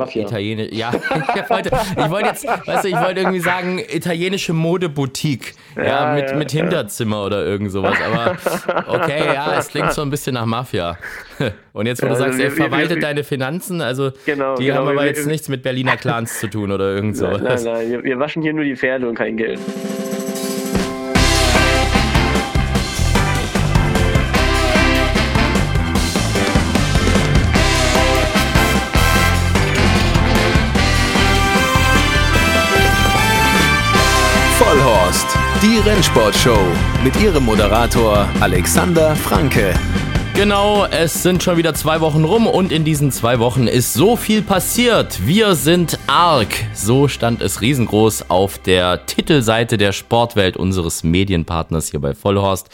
Mafia. Italienische, ja, ich wollte, ich wollte jetzt, weißt du, ich wollte irgendwie sagen, italienische Modeboutique. Ja, ja mit, ja, mit Hinterzimmer oder irgend sowas. Aber okay, ja, es klingt so ein bisschen nach Mafia. Und jetzt, wo du also sagst, er verwaltet wir, deine Finanzen, also genau, die genau, haben aber wir, jetzt nichts mit Berliner Clans zu tun oder irgend so. Nein, nein, nein, wir waschen hier nur die Pferde und kein Geld. Die Rennsportshow mit ihrem Moderator Alexander Franke. Genau, es sind schon wieder zwei Wochen rum und in diesen zwei Wochen ist so viel passiert. Wir sind arg. So stand es riesengroß auf der Titelseite der Sportwelt unseres Medienpartners hier bei Vollhorst.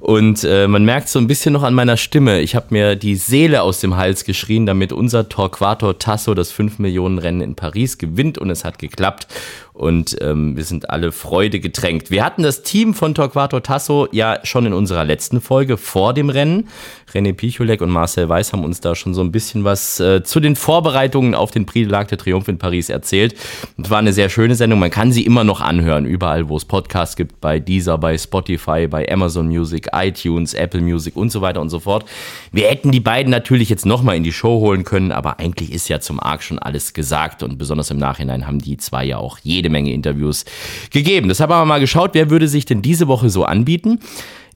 Und äh, man merkt so ein bisschen noch an meiner Stimme. Ich habe mir die Seele aus dem Hals geschrien, damit unser Torquato Tasso das 5 Millionen Rennen in Paris gewinnt und es hat geklappt und ähm, wir sind alle Freude getränkt. Wir hatten das Team von Torquato Tasso ja schon in unserer letzten Folge vor dem Rennen. René Picholek und Marcel Weiß haben uns da schon so ein bisschen was äh, zu den Vorbereitungen auf den Prix de l'Arc de Triomphe in Paris erzählt. Es war eine sehr schöne Sendung. Man kann sie immer noch anhören, überall, wo es Podcasts gibt, bei Deezer, bei Spotify, bei Amazon Music, iTunes, Apple Music und so weiter und so fort. Wir hätten die beiden natürlich jetzt nochmal in die Show holen können, aber eigentlich ist ja zum Arc schon alles gesagt und besonders im Nachhinein haben die zwei ja auch jede Menge Interviews gegeben. Deshalb haben wir mal geschaut, wer würde sich denn diese Woche so anbieten.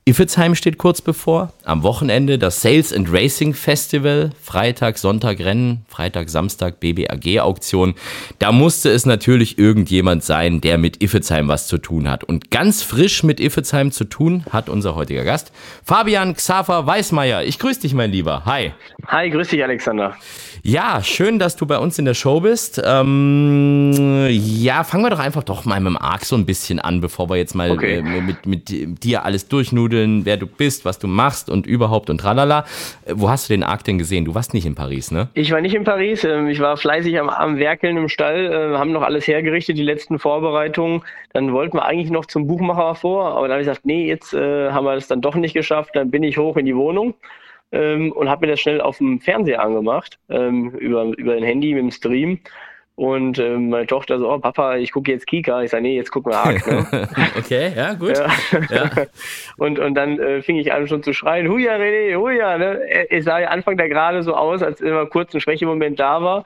Iffelsheim steht kurz bevor. Am Wochenende das Sales and Racing Festival. Freitag, Sonntag Rennen, Freitag, Samstag BBAG Auktion. Da musste es natürlich irgendjemand sein, der mit Iffelsheim was zu tun hat. Und ganz frisch mit Iffelsheim zu tun hat unser heutiger Gast, Fabian Xaver Weismeier. Ich grüße dich, mein Lieber. Hi. Hi, grüß dich, Alexander. Ja, schön, dass du bei uns in der Show bist. Ähm, ja, fangen wir doch einfach doch mal mit dem Arc so ein bisschen an, bevor wir jetzt mal okay. äh, mit, mit dir alles durchnudeln, wer du bist, was du machst und überhaupt und tralala. Äh, wo hast du den Arc denn gesehen? Du warst nicht in Paris, ne? Ich war nicht in Paris. Ähm, ich war fleißig am, am Werkeln im Stall, äh, haben noch alles hergerichtet, die letzten Vorbereitungen. Dann wollten wir eigentlich noch zum Buchmacher vor, aber dann habe ich gesagt, nee, jetzt äh, haben wir das dann doch nicht geschafft. Dann bin ich hoch in die Wohnung ähm, und habe mir das schnell auf dem Fernseher angemacht, ähm, über, über ein Handy mit dem Stream. Und ähm, meine Tochter so, oh Papa, ich gucke jetzt Kika. Ich sage, nee, jetzt gucken wir Arc. Ne? okay, ja, gut. Ja. ja. und, und dann äh, fing ich an schon zu schreien, Huja, René, Huja. Ne? Es sah ja Anfang da gerade so aus, als immer kurz ein Schwächemoment da war.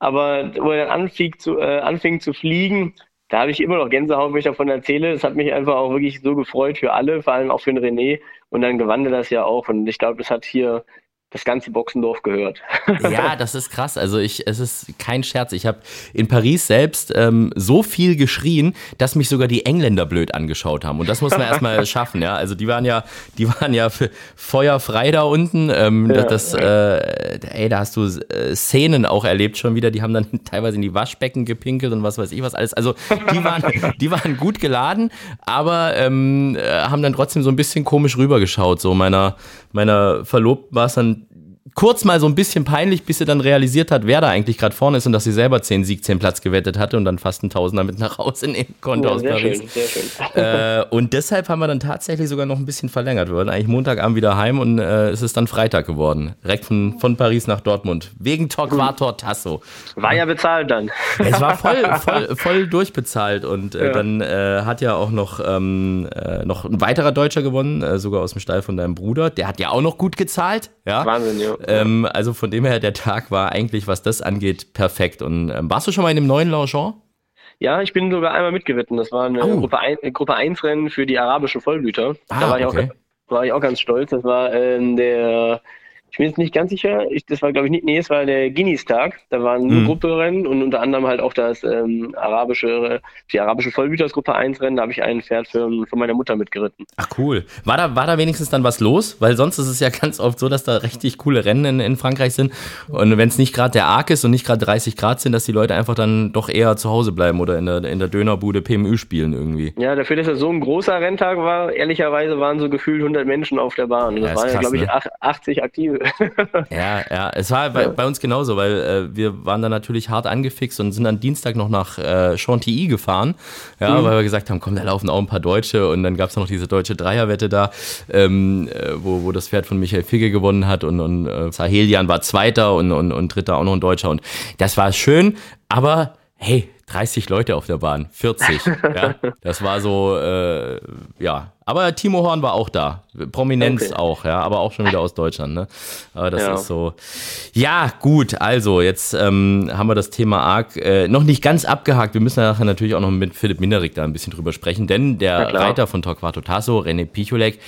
Aber wo er dann anfing zu, äh, anfing zu fliegen, da habe ich immer noch Gänsehaut, wenn ich davon erzähle. Das hat mich einfach auch wirklich so gefreut für alle, vor allem auch für den René. Und dann gewann er das ja auch. Und ich glaube, das hat hier das ganze Boxendorf gehört. ja, das ist krass. Also ich, es ist kein Scherz. Ich habe in Paris selbst ähm, so viel geschrien, dass mich sogar die Engländer blöd angeschaut haben. Und das muss man erstmal schaffen, ja. Also die waren ja, die waren ja feuerfrei da unten. Ähm, ja, das. Äh, ey, da hast du äh, Szenen auch erlebt schon wieder. Die haben dann teilweise in die Waschbecken gepinkelt und was weiß ich was alles. Also die waren, die waren gut geladen, aber ähm, äh, haben dann trotzdem so ein bisschen komisch rübergeschaut. So meiner, meiner Verlobten war es dann kurz mal so ein bisschen peinlich, bis sie dann realisiert hat, wer da eigentlich gerade vorne ist und dass sie selber 10 Sieg, 10 Platz gewettet hatte und dann fast einen Tausender mit nach Hause nehmen konnte ja, aus sehr Paris. Schön, sehr schön. Äh, und deshalb haben wir dann tatsächlich sogar noch ein bisschen verlängert. Wir waren eigentlich Montagabend wieder heim und äh, es ist dann Freitag geworden. Direkt von, von Paris nach Dortmund. Wegen Torquator Tasso. War ja bezahlt dann. Es war voll, voll, voll durchbezahlt und äh, ja. dann äh, hat ja auch noch, ähm, äh, noch ein weiterer Deutscher gewonnen, äh, sogar aus dem Stall von deinem Bruder. Der hat ja auch noch gut gezahlt. Ja? Wahnsinn, ja. Ähm, also von dem her, der Tag war eigentlich, was das angeht, perfekt. Und ähm, warst du schon mal in dem neuen Longchamp? Ja, ich bin sogar einmal mitgeritten. Das war eine oh. Gruppe, ein, Gruppe 1 Rennen für die arabischen Vollblüter. Ah, da war ich, okay. auch, war ich auch ganz stolz. Das war äh, der ich bin jetzt nicht ganz sicher. Ich, das war, glaube ich, nicht. Nee, es war der Guinness-Tag. Da waren nur mhm. Grupperennen und unter anderem halt auch das ähm, arabische, die arabische Vollgütersgruppe 1 Rennen. Da habe ich ein Pferd für, von meiner Mutter mitgeritten. Ach, cool. War da, war da wenigstens dann was los? Weil sonst ist es ja ganz oft so, dass da richtig coole Rennen in, in Frankreich sind. Und wenn es nicht gerade der Arc ist und nicht gerade 30 Grad sind, dass die Leute einfach dann doch eher zu Hause bleiben oder in der, in der Dönerbude PMÜ spielen irgendwie. Ja, dafür, dass er so ein großer Renntag war, ehrlicherweise waren so gefühlt 100 Menschen auf der Bahn. Das ja, waren ja, glaube ich, ne? 80 aktive ja, ja, es war bei, bei uns genauso, weil äh, wir waren da natürlich hart angefixt und sind am Dienstag noch nach äh, Chantilly gefahren, ja, mhm. weil wir gesagt haben, komm, da laufen auch ein paar Deutsche und dann gab es noch diese deutsche Dreierwette da, ähm, äh, wo, wo das Pferd von Michael Figge gewonnen hat und, und äh, Sahelian war Zweiter und, und, und Dritter auch noch ein Deutscher und das war schön, aber hey, 30 Leute auf der Bahn, 40. ja, das war so, äh, ja. Aber Timo Horn war auch da. Prominenz okay. auch, ja, aber auch schon wieder aus Deutschland, ne? Aber das ja. ist so. Ja, gut, also jetzt ähm, haben wir das Thema arg äh, noch nicht ganz abgehakt. Wir müssen nachher natürlich auch noch mit Philipp Minerik da ein bisschen drüber sprechen, denn der Reiter von Torquato Tasso, René Picholek,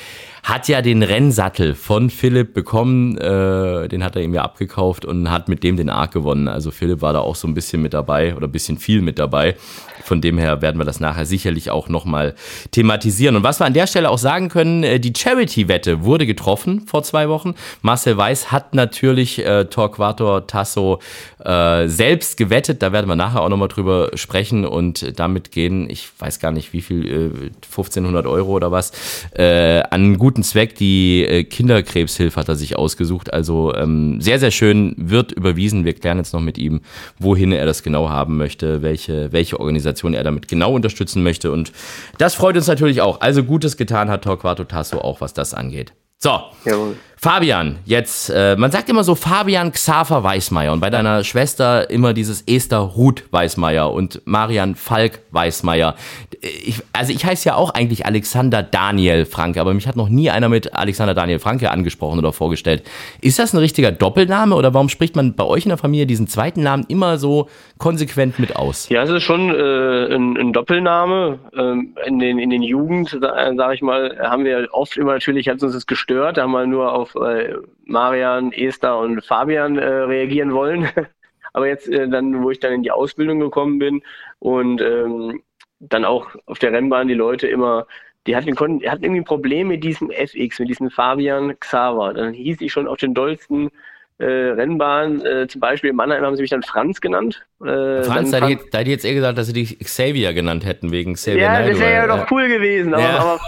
hat ja den Rennsattel von Philipp bekommen, äh, den hat er ihm ja abgekauft und hat mit dem den Arc gewonnen. Also Philipp war da auch so ein bisschen mit dabei oder ein bisschen viel mit dabei. Von dem her werden wir das nachher sicherlich auch nochmal thematisieren. Und was wir an der Stelle auch sagen können, äh, die Charity-Wette wurde getroffen vor zwei Wochen. Marcel Weiß hat natürlich äh, Torquator Tasso äh, selbst gewettet. Da werden wir nachher auch nochmal drüber sprechen und damit gehen, ich weiß gar nicht wie viel, äh, 1500 Euro oder was, äh, an guten Zweck. Die äh, Kinderkrebshilfe hat er sich ausgesucht. Also ähm, sehr, sehr schön, wird überwiesen. Wir klären jetzt noch mit ihm, wohin er das genau haben möchte, welche, welche Organisation er damit genau unterstützen möchte. Und das freut uns natürlich auch. Also Gutes getan hat Torquato Tasso auch, was das angeht. So, Jawohl. Fabian, jetzt, äh, man sagt immer so Fabian Xaver Weißmeier und bei deiner Schwester immer dieses Esther Ruth Weißmeier und Marian Falk Weißmeier. Ich, also ich heiße ja auch eigentlich Alexander Daniel Franke, aber mich hat noch nie einer mit Alexander Daniel Franke angesprochen oder vorgestellt. Ist das ein richtiger Doppelname oder warum spricht man bei euch in der Familie diesen zweiten Namen immer so konsequent mit aus? Ja, es ist schon äh, ein, ein, Doppelname. Ähm, in, den, in den Jugend, sage ich mal, haben wir oft immer natürlich, hat uns das gestört, da haben wir nur auf äh, Marian, Esther und Fabian äh, reagieren wollen. Aber jetzt äh, dann, wo ich dann in die Ausbildung gekommen bin und ähm, dann auch auf der Rennbahn die Leute immer, die hatten, konnten, hatten irgendwie ein Problem mit diesem FX, mit diesem Fabian Xaver. Dann hieß ich schon auf den dollsten äh, Rennbahn, äh, zum Beispiel in Mannheim haben sie mich dann Franz genannt. Äh, Franz, da hätte ich jetzt eher gesagt, dass sie dich Xavier genannt hätten, wegen Xavier Ja, Naidoo, das wäre ja doch cool gewesen. Aber, ja.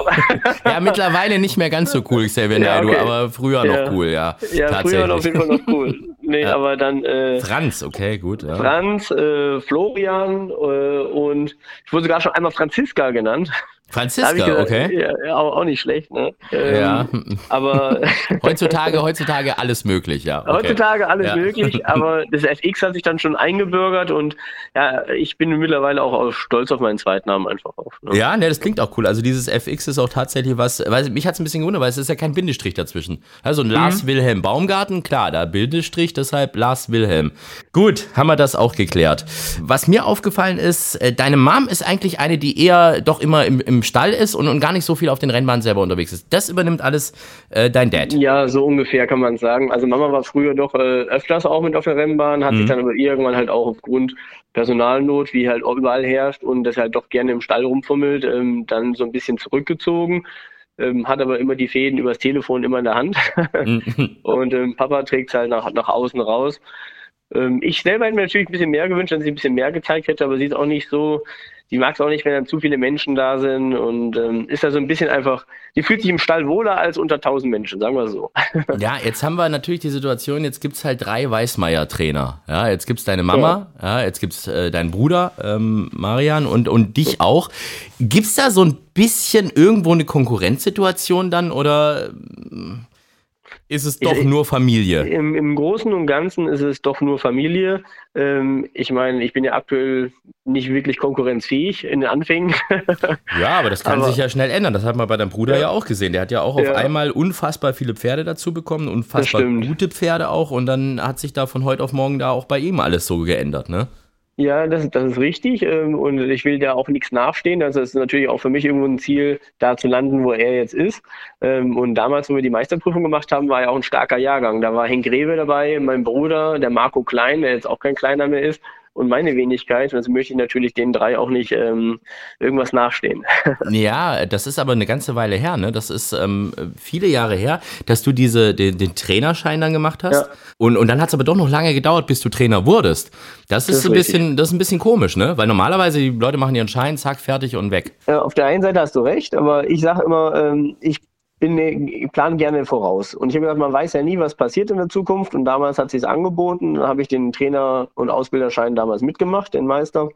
Ja. mittlerweile nicht mehr ganz so cool, Xavier ja, Naidoo, okay. aber früher ja. noch cool, ja. Ja, früher auf jeden Fall noch cool. Nee, aber dann... Äh, Franz, okay, gut. Franz, äh, Florian äh, und ich wurde sogar schon einmal Franziska genannt. Franziska, gesagt, okay. Ja, ja, auch nicht schlecht, ne? Ähm, ja. Aber heutzutage, heutzutage alles möglich, ja. Okay. Heutzutage alles ja. möglich, aber das FX hat sich dann schon eingebürgert und ja, ich bin mittlerweile auch stolz auf meinen zweiten Namen einfach auf. Ne? Ja, ne, das klingt auch cool. Also dieses FX ist auch tatsächlich was, weil mich hat es ein bisschen gewundert, weil es ist ja kein Bindestrich dazwischen. Also ein mhm. Lars Wilhelm Baumgarten, klar, da Bindestrich, deshalb Lars Wilhelm. Gut, haben wir das auch geklärt. Was mir aufgefallen ist, äh, deine Mom ist eigentlich eine, die eher doch immer im, im im Stall ist und, und gar nicht so viel auf den Rennbahnen selber unterwegs ist. Das übernimmt alles äh, dein Dad. Ja, so ungefähr kann man sagen. Also Mama war früher doch äh, öfters auch mit auf der Rennbahn, hat mhm. sich dann aber irgendwann halt auch aufgrund Personalnot, wie halt auch überall herrscht und das halt doch gerne im Stall rumfummelt, ähm, dann so ein bisschen zurückgezogen. Ähm, hat aber immer die Fäden übers Telefon immer in der Hand. Mhm. und ähm, Papa trägt es halt nach, nach außen raus. Ähm, ich selber hätte mir natürlich ein bisschen mehr gewünscht, dass sie ein bisschen mehr gezeigt hätte, aber sie ist auch nicht so die mag es auch nicht, wenn dann zu viele Menschen da sind und ähm, ist da so ein bisschen einfach, die fühlt sich im Stall wohler als unter tausend Menschen, sagen wir so. ja, jetzt haben wir natürlich die Situation, jetzt gibt es halt drei Weißmeier-Trainer. Ja, jetzt gibt es deine Mama, ja. ja jetzt gibt's äh, deinen Bruder, ähm, Marian, und, und dich auch. Gibt es da so ein bisschen irgendwo eine Konkurrenzsituation dann oder ist es doch ich, nur Familie? Im, Im, Großen und Ganzen ist es doch nur Familie. Ähm, ich meine, ich bin ja aktuell nicht wirklich konkurrenzfähig in den Anfängen. ja, aber das kann aber, sich ja schnell ändern. Das hat man bei deinem Bruder ja, ja auch gesehen. Der hat ja auch auf ja. einmal unfassbar viele Pferde dazu bekommen, unfassbar gute Pferde auch. Und dann hat sich da von heute auf morgen da auch bei ihm alles so geändert, ne? Ja, das, das ist richtig. Ähm, und ich will da auch nichts nachstehen. Das ist natürlich auch für mich irgendwo ein Ziel, da zu landen, wo er jetzt ist. Ähm, und damals, wo wir die Meisterprüfung gemacht haben, war ja auch ein starker Jahrgang. Da war Henk Rewe dabei, mein Bruder, der Marco Klein, der jetzt auch kein kleiner mehr ist, und meine Wenigkeit. Also möchte ich natürlich den drei auch nicht ähm, irgendwas nachstehen. Ja, das ist aber eine ganze Weile her, ne? Das ist ähm, viele Jahre her, dass du diese, den, den Trainerschein dann gemacht hast. Ja. Und, und dann hat es aber doch noch lange gedauert, bis du Trainer wurdest. Das, das ist, ein bisschen, das ist ein bisschen komisch, ne? Weil normalerweise die Leute machen ihren Schein, zack, fertig und weg. Ja, auf der einen Seite hast du recht, aber ich sage immer, ähm, ich bin, ich plane gerne voraus. Und ich habe gesagt, man weiß ja nie, was passiert in der Zukunft. Und damals hat sich es angeboten. Dann habe ich den Trainer- und Ausbilderschein damals mitgemacht, den Meister,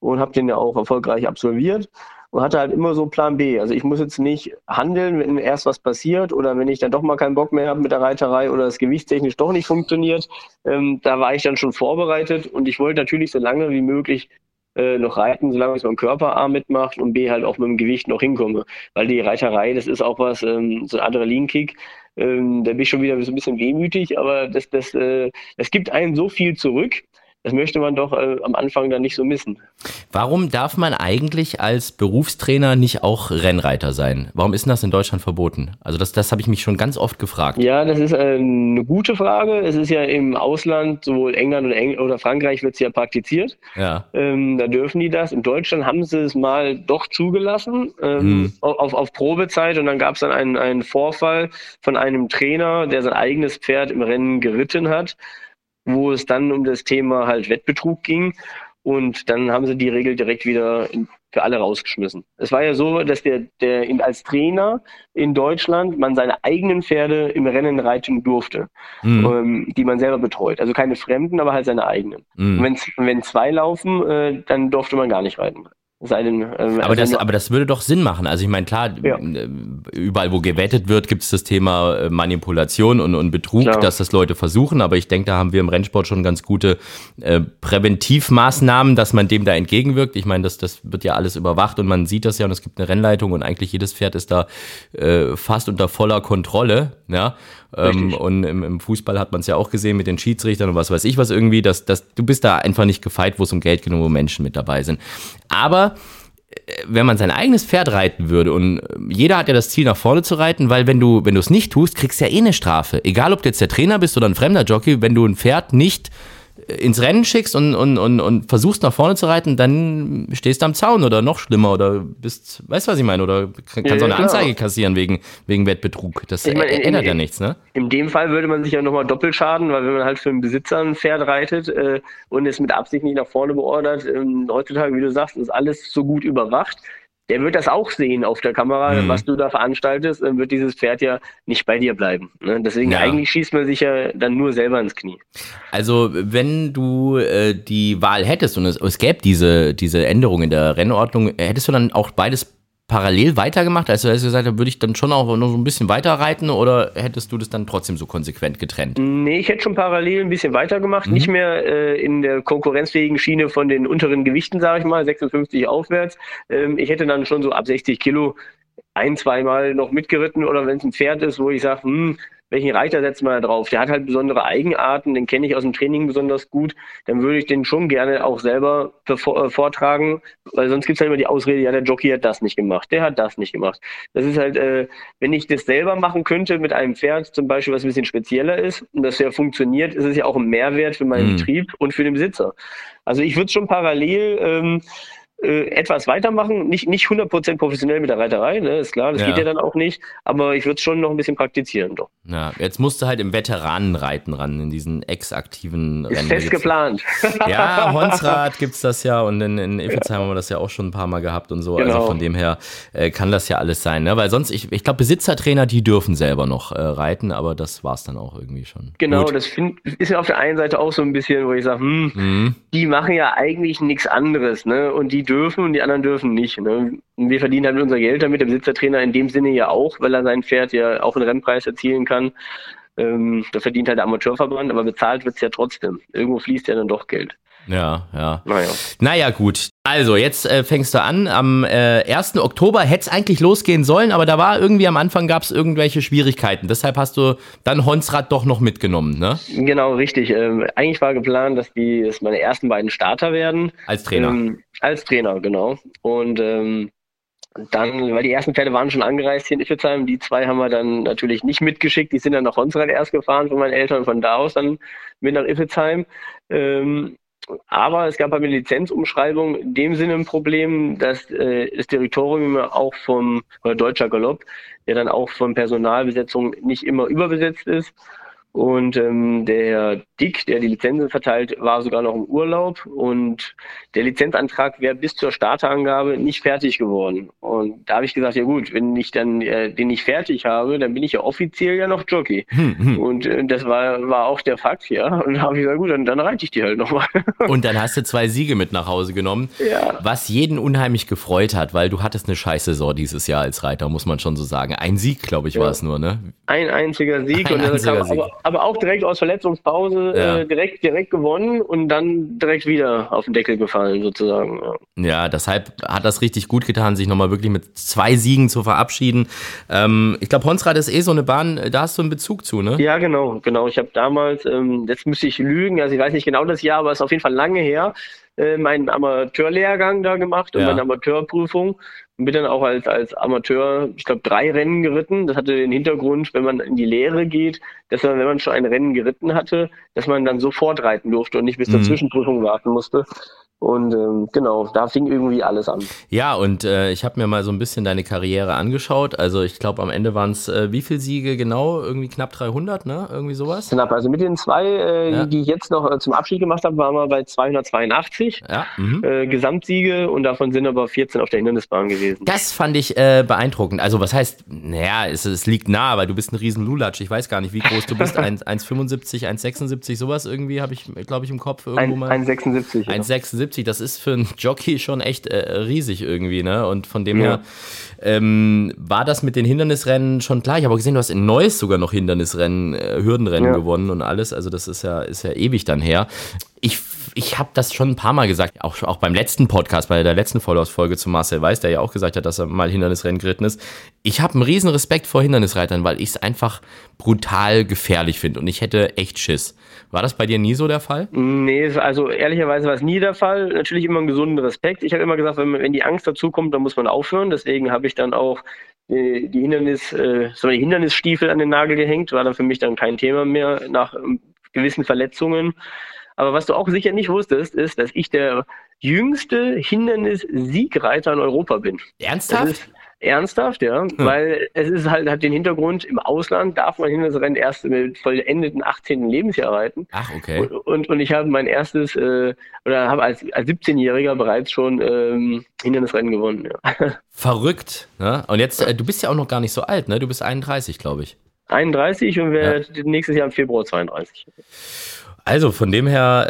und habe den ja auch erfolgreich absolviert und hatte halt immer so Plan B. Also ich muss jetzt nicht handeln, wenn erst was passiert oder wenn ich dann doch mal keinen Bock mehr habe mit der Reiterei oder das gewichtstechnisch doch nicht funktioniert. Ähm, da war ich dann schon vorbereitet und ich wollte natürlich so lange wie möglich äh, noch reiten, solange es mein Körper A mitmacht und B halt auch mit dem Gewicht noch hinkomme. Weil die Reiterei, das ist auch was, ähm, so ein Adrenalinkick, ähm, da bin ich schon wieder so ein bisschen wehmütig, aber das, das, äh, das gibt einen so viel zurück das möchte man doch äh, am Anfang dann nicht so missen. Warum darf man eigentlich als Berufstrainer nicht auch Rennreiter sein? Warum ist denn das in Deutschland verboten? Also das, das habe ich mich schon ganz oft gefragt. Ja, das ist äh, eine gute Frage. Es ist ja im Ausland, sowohl England oder, Eng oder Frankreich wird es ja praktiziert. Ja. Ähm, da dürfen die das. In Deutschland haben sie es mal doch zugelassen ähm, hm. auf, auf Probezeit und dann gab es dann einen, einen Vorfall von einem Trainer, der sein eigenes Pferd im Rennen geritten hat wo es dann um das Thema halt Wettbetrug ging. Und dann haben sie die Regel direkt wieder für alle rausgeschmissen. Es war ja so, dass der, der als Trainer in Deutschland man seine eigenen Pferde im Rennen reiten durfte, mhm. ähm, die man selber betreut. Also keine Fremden, aber halt seine eigenen. Mhm. Und wenn zwei laufen, äh, dann durfte man gar nicht reiten. Seinen, ähm, aber, das, aber das würde doch Sinn machen. Also ich meine, klar, ja. Äh, überall wo gewettet wird, gibt es das Thema äh, Manipulation und, und Betrug, klar. dass das Leute versuchen. Aber ich denke, da haben wir im Rennsport schon ganz gute äh, Präventivmaßnahmen, dass man dem da entgegenwirkt. Ich meine, das, das wird ja alles überwacht und man sieht das ja und es gibt eine Rennleitung und eigentlich jedes Pferd ist da äh, fast unter voller Kontrolle. Ja? Ähm, und im, im, Fußball hat man es ja auch gesehen mit den Schiedsrichtern und was weiß ich was irgendwie, dass, dass du bist da einfach nicht gefeit, wo es um Geld geht und wo Menschen mit dabei sind. Aber äh, wenn man sein eigenes Pferd reiten würde und äh, jeder hat ja das Ziel nach vorne zu reiten, weil wenn du wenn du es nicht tust, kriegst du ja eh eine Strafe. Egal ob du jetzt der Trainer bist oder ein fremder Jockey, wenn du ein Pferd nicht ins Rennen schickst und, und, und, und versuchst nach vorne zu reiten, dann stehst du am Zaun oder noch schlimmer oder bist, weißt du, was ich meine? Oder kannst ja, auch eine Anzeige kassieren wegen, wegen Wettbetrug. Das ich mein, ändert in, ja nichts, ne? In dem Fall würde man sich ja nochmal doppelt schaden, weil wenn man halt für einen Besitzer ein Pferd reitet äh, und es mit Absicht nicht nach vorne beordert, ähm, heutzutage, wie du sagst, ist alles so gut überwacht der wird das auch sehen auf der Kamera, mhm. was du da veranstaltest, dann wird dieses Pferd ja nicht bei dir bleiben. Ne? Deswegen ja. eigentlich schießt man sich ja dann nur selber ins Knie. Also wenn du äh, die Wahl hättest und es, es gäbe diese, diese Änderung in der Rennordnung, hättest du dann auch beides parallel weitergemacht? Also hast du gesagt, da würde ich dann schon auch noch so ein bisschen weiter reiten oder hättest du das dann trotzdem so konsequent getrennt? Nee, ich hätte schon parallel ein bisschen weitergemacht. Mhm. Nicht mehr äh, in der konkurrenzfähigen Schiene von den unteren Gewichten, sage ich mal, 56 aufwärts. Ähm, ich hätte dann schon so ab 60 Kilo ein, zweimal noch mitgeritten oder wenn es ein Pferd ist, wo ich sage, hm, welchen Reiter setzt man da drauf? Der hat halt besondere Eigenarten, den kenne ich aus dem Training besonders gut. Dann würde ich den schon gerne auch selber äh, vortragen, weil sonst gibt es halt immer die Ausrede, ja, der Jockey hat das nicht gemacht, der hat das nicht gemacht. Das ist halt, äh, wenn ich das selber machen könnte mit einem Pferd, zum Beispiel, was ein bisschen spezieller ist und das ja funktioniert, ist es ja auch ein Mehrwert für meinen mhm. Betrieb und für den Besitzer. Also ich würde schon parallel ähm, äh, etwas weitermachen, nicht, nicht 100% professionell mit der Reiterei, ne, ist klar, das ja. geht ja dann auch nicht, aber ich würde es schon noch ein bisschen praktizieren. Doch. Ja, jetzt musst du halt im Veteranenreiten ran, in diesen ex-aktiven Rennen. Ist fest geplant. Ja, Honsrad gibt es das ja und in, in Iffelsheim ja. haben wir das ja auch schon ein paar Mal gehabt und so, also genau. also von dem her äh, kann das ja alles sein, ne? weil sonst, ich, ich glaube, Besitzertrainer, die dürfen selber noch äh, reiten, aber das war es dann auch irgendwie schon. Genau, Gut. das find, ist ja auf der einen Seite auch so ein bisschen, wo ich sage, hm, mhm. die machen ja eigentlich nichts anderes, ne, und die dürfen und die anderen dürfen nicht. Ne? Wir verdienen halt unser Geld damit, der Besitzertrainer in dem Sinne ja auch, weil er sein Pferd ja auch einen Rennpreis erzielen kann. Ähm, da verdient halt der Amateurverband, aber bezahlt wird es ja trotzdem. Irgendwo fließt ja dann doch Geld. Ja, ja. Naja, naja gut. Also, jetzt äh, fängst du an. Am äh, 1. Oktober hätte es eigentlich losgehen sollen, aber da war irgendwie am Anfang gab es irgendwelche Schwierigkeiten. Deshalb hast du dann Honsrad doch noch mitgenommen, ne? Genau, richtig. Ähm, eigentlich war geplant, dass die dass meine ersten beiden Starter werden. Als Trainer. Ähm, als Trainer, genau. Und ähm, dann, weil die ersten Pferde waren schon angereist hier in Iffelsheim, die zwei haben wir dann natürlich nicht mitgeschickt, die sind dann nach Honsrad erst gefahren von meinen Eltern, von da aus dann mit nach Iffelsheim. Ähm, aber es gab bei der Lizenzumschreibung in dem Sinne ein Problem, dass äh, das Territorium auch vom oder Deutscher Galopp, der dann auch von Personalbesetzung nicht immer überbesetzt ist. Und ähm, der Dick, der die Lizenzen verteilt, war sogar noch im Urlaub und der Lizenzantrag wäre bis zur Starterangabe nicht fertig geworden. Und da habe ich gesagt, ja gut, wenn ich dann äh, den nicht fertig habe, dann bin ich ja offiziell ja noch Jockey. Hm, hm. Und äh, das war, war auch der Fakt, ja. Und da habe ich gesagt, gut, dann, dann reite ich die halt nochmal. Und dann hast du zwei Siege mit nach Hause genommen, ja. was jeden unheimlich gefreut hat, weil du hattest eine scheiß Saison dieses Jahr als Reiter, muss man schon so sagen. Ein Sieg, glaube ich, ja. war es nur, ne? Ein einziger Sieg. Ein und einziger Sieg. Aber, aber auch direkt aus Verletzungspause ja. äh, direkt, direkt gewonnen und dann direkt wieder auf den Deckel gefallen, sozusagen. Ja, ja deshalb hat das richtig gut getan, sich nochmal wirklich mit zwei Siegen zu verabschieden. Ähm, ich glaube, Honsrad ist eh so eine Bahn, da hast du einen Bezug zu, ne? Ja, genau, genau. Ich habe damals, ähm, jetzt müsste ich lügen, also ich weiß nicht genau das Jahr, aber es ist auf jeden Fall lange her, äh, meinen Amateurlehrgang da gemacht und ja. meine Amateurprüfung bin dann auch als, als Amateur, ich glaube, drei Rennen geritten. Das hatte den Hintergrund, wenn man in die Lehre geht, dass man, wenn man schon ein Rennen geritten hatte, dass man dann sofort reiten durfte und nicht bis zur mhm. Zwischenprüfung warten musste. Und ähm, genau, da fing irgendwie alles an. Ja, und äh, ich habe mir mal so ein bisschen deine Karriere angeschaut. Also ich glaube, am Ende waren es äh, wie viele Siege genau? Irgendwie knapp 300, ne? Irgendwie sowas? Knapp. Also mit den zwei, äh, ja. die ich jetzt noch äh, zum Abschied gemacht habe, waren wir bei 282 ja. Mhm. Äh, Gesamtsiege und davon sind aber 14 auf der Hindernisbahn gewesen. Das fand ich äh, beeindruckend. Also was heißt, naja, es, es liegt nah, weil du bist ein riesen Lulatsch. Ich weiß gar nicht, wie groß du bist. 1,75, 1,76, sowas irgendwie habe ich, glaube ich, im Kopf irgendwo mal. 1,76. 1,76. 1,70, das ist für einen Jockey schon echt äh, riesig irgendwie, ne? Und von dem ja. her ähm, war das mit den Hindernisrennen schon klar. Ich habe auch gesehen, du hast in Neuss sogar noch Hindernisrennen, äh, Hürdenrennen ja. gewonnen und alles. Also das ist ja, ist ja ewig dann her. Ich ich habe das schon ein paar Mal gesagt, auch, auch beim letzten Podcast, bei der letzten Folge zu Marcel Weiß, der ja auch gesagt hat, dass er mal Hindernisrennen geritten ist. Ich habe einen riesen Respekt vor Hindernisreitern, weil ich es einfach brutal gefährlich finde und ich hätte echt Schiss. War das bei dir nie so der Fall? Nee, also ehrlicherweise war es nie der Fall. Natürlich immer einen gesunden Respekt. Ich habe immer gesagt, wenn, wenn die Angst dazu kommt, dann muss man aufhören. Deswegen habe ich dann auch die, die Hindernis, äh, so die Hindernisstiefel an den Nagel gehängt, war dann für mich dann kein Thema mehr nach ähm, gewissen Verletzungen. Aber was du auch sicher nicht wusstest, ist, dass ich der jüngste Hindernis-Siegreiter in Europa bin. Ernsthaft? ernsthaft, ja, hm. weil es ist halt, hat den Hintergrund, im Ausland darf man Hindernisrennen erst mit vollendeten 18. Lebensjahr reiten. Ach, okay. Und, und, und ich habe mein erstes, äh, oder habe als, als 17-Jähriger bereits schon ähm, Hindernisrennen gewonnen, ja. Verrückt, ne? Und jetzt, äh, du bist ja auch noch gar nicht so alt, ne? Du bist 31, glaube ich. 31 und werde ja. nächstes Jahr im Februar 32. Also von dem her,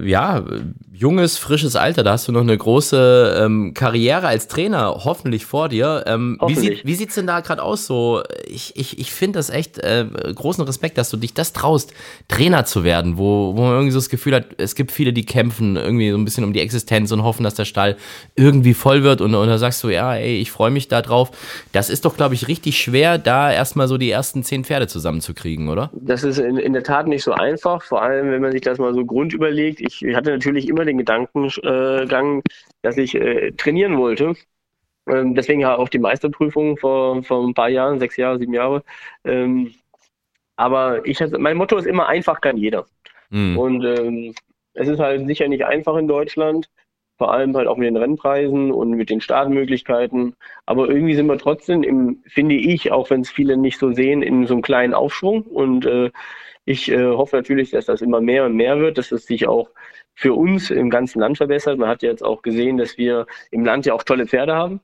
äh, ja, junges, frisches Alter, da hast du noch eine große ähm, Karriere als Trainer hoffentlich vor dir. Ähm, hoffentlich. Wie, sieht, es denn da gerade aus so? Ich, ich, ich finde das echt äh, großen Respekt, dass du dich das traust, Trainer zu werden, wo, wo man irgendwie so das Gefühl hat, es gibt viele, die kämpfen irgendwie so ein bisschen um die Existenz und hoffen, dass der Stall irgendwie voll wird und, und da sagst du, ja, ey, ich freue mich da drauf. Das ist doch, glaube ich, richtig schwer, da erstmal so die ersten zehn Pferde zusammenzukriegen, oder? Das ist in, in der Tat nicht so einfach, vor allem, wenn man sich das mal so grund überlegt. Ich hatte natürlich immer den Gedankengang, dass ich äh, trainieren wollte. Ähm, deswegen ja auch die Meisterprüfung vor, vor ein paar Jahren, sechs Jahre, sieben Jahre. Ähm, aber ich, mein Motto ist immer, einfach kann jeder. Mhm. Und ähm, es ist halt sicher nicht einfach in Deutschland, vor allem halt auch mit den Rennpreisen und mit den Startmöglichkeiten. Aber irgendwie sind wir trotzdem, im, finde ich, auch wenn es viele nicht so sehen, in so einem kleinen Aufschwung. Und äh, ich äh, hoffe natürlich, dass das immer mehr und mehr wird, dass es sich auch für uns im ganzen Land verbessert. Man hat jetzt auch gesehen, dass wir im Land ja auch tolle Pferde haben.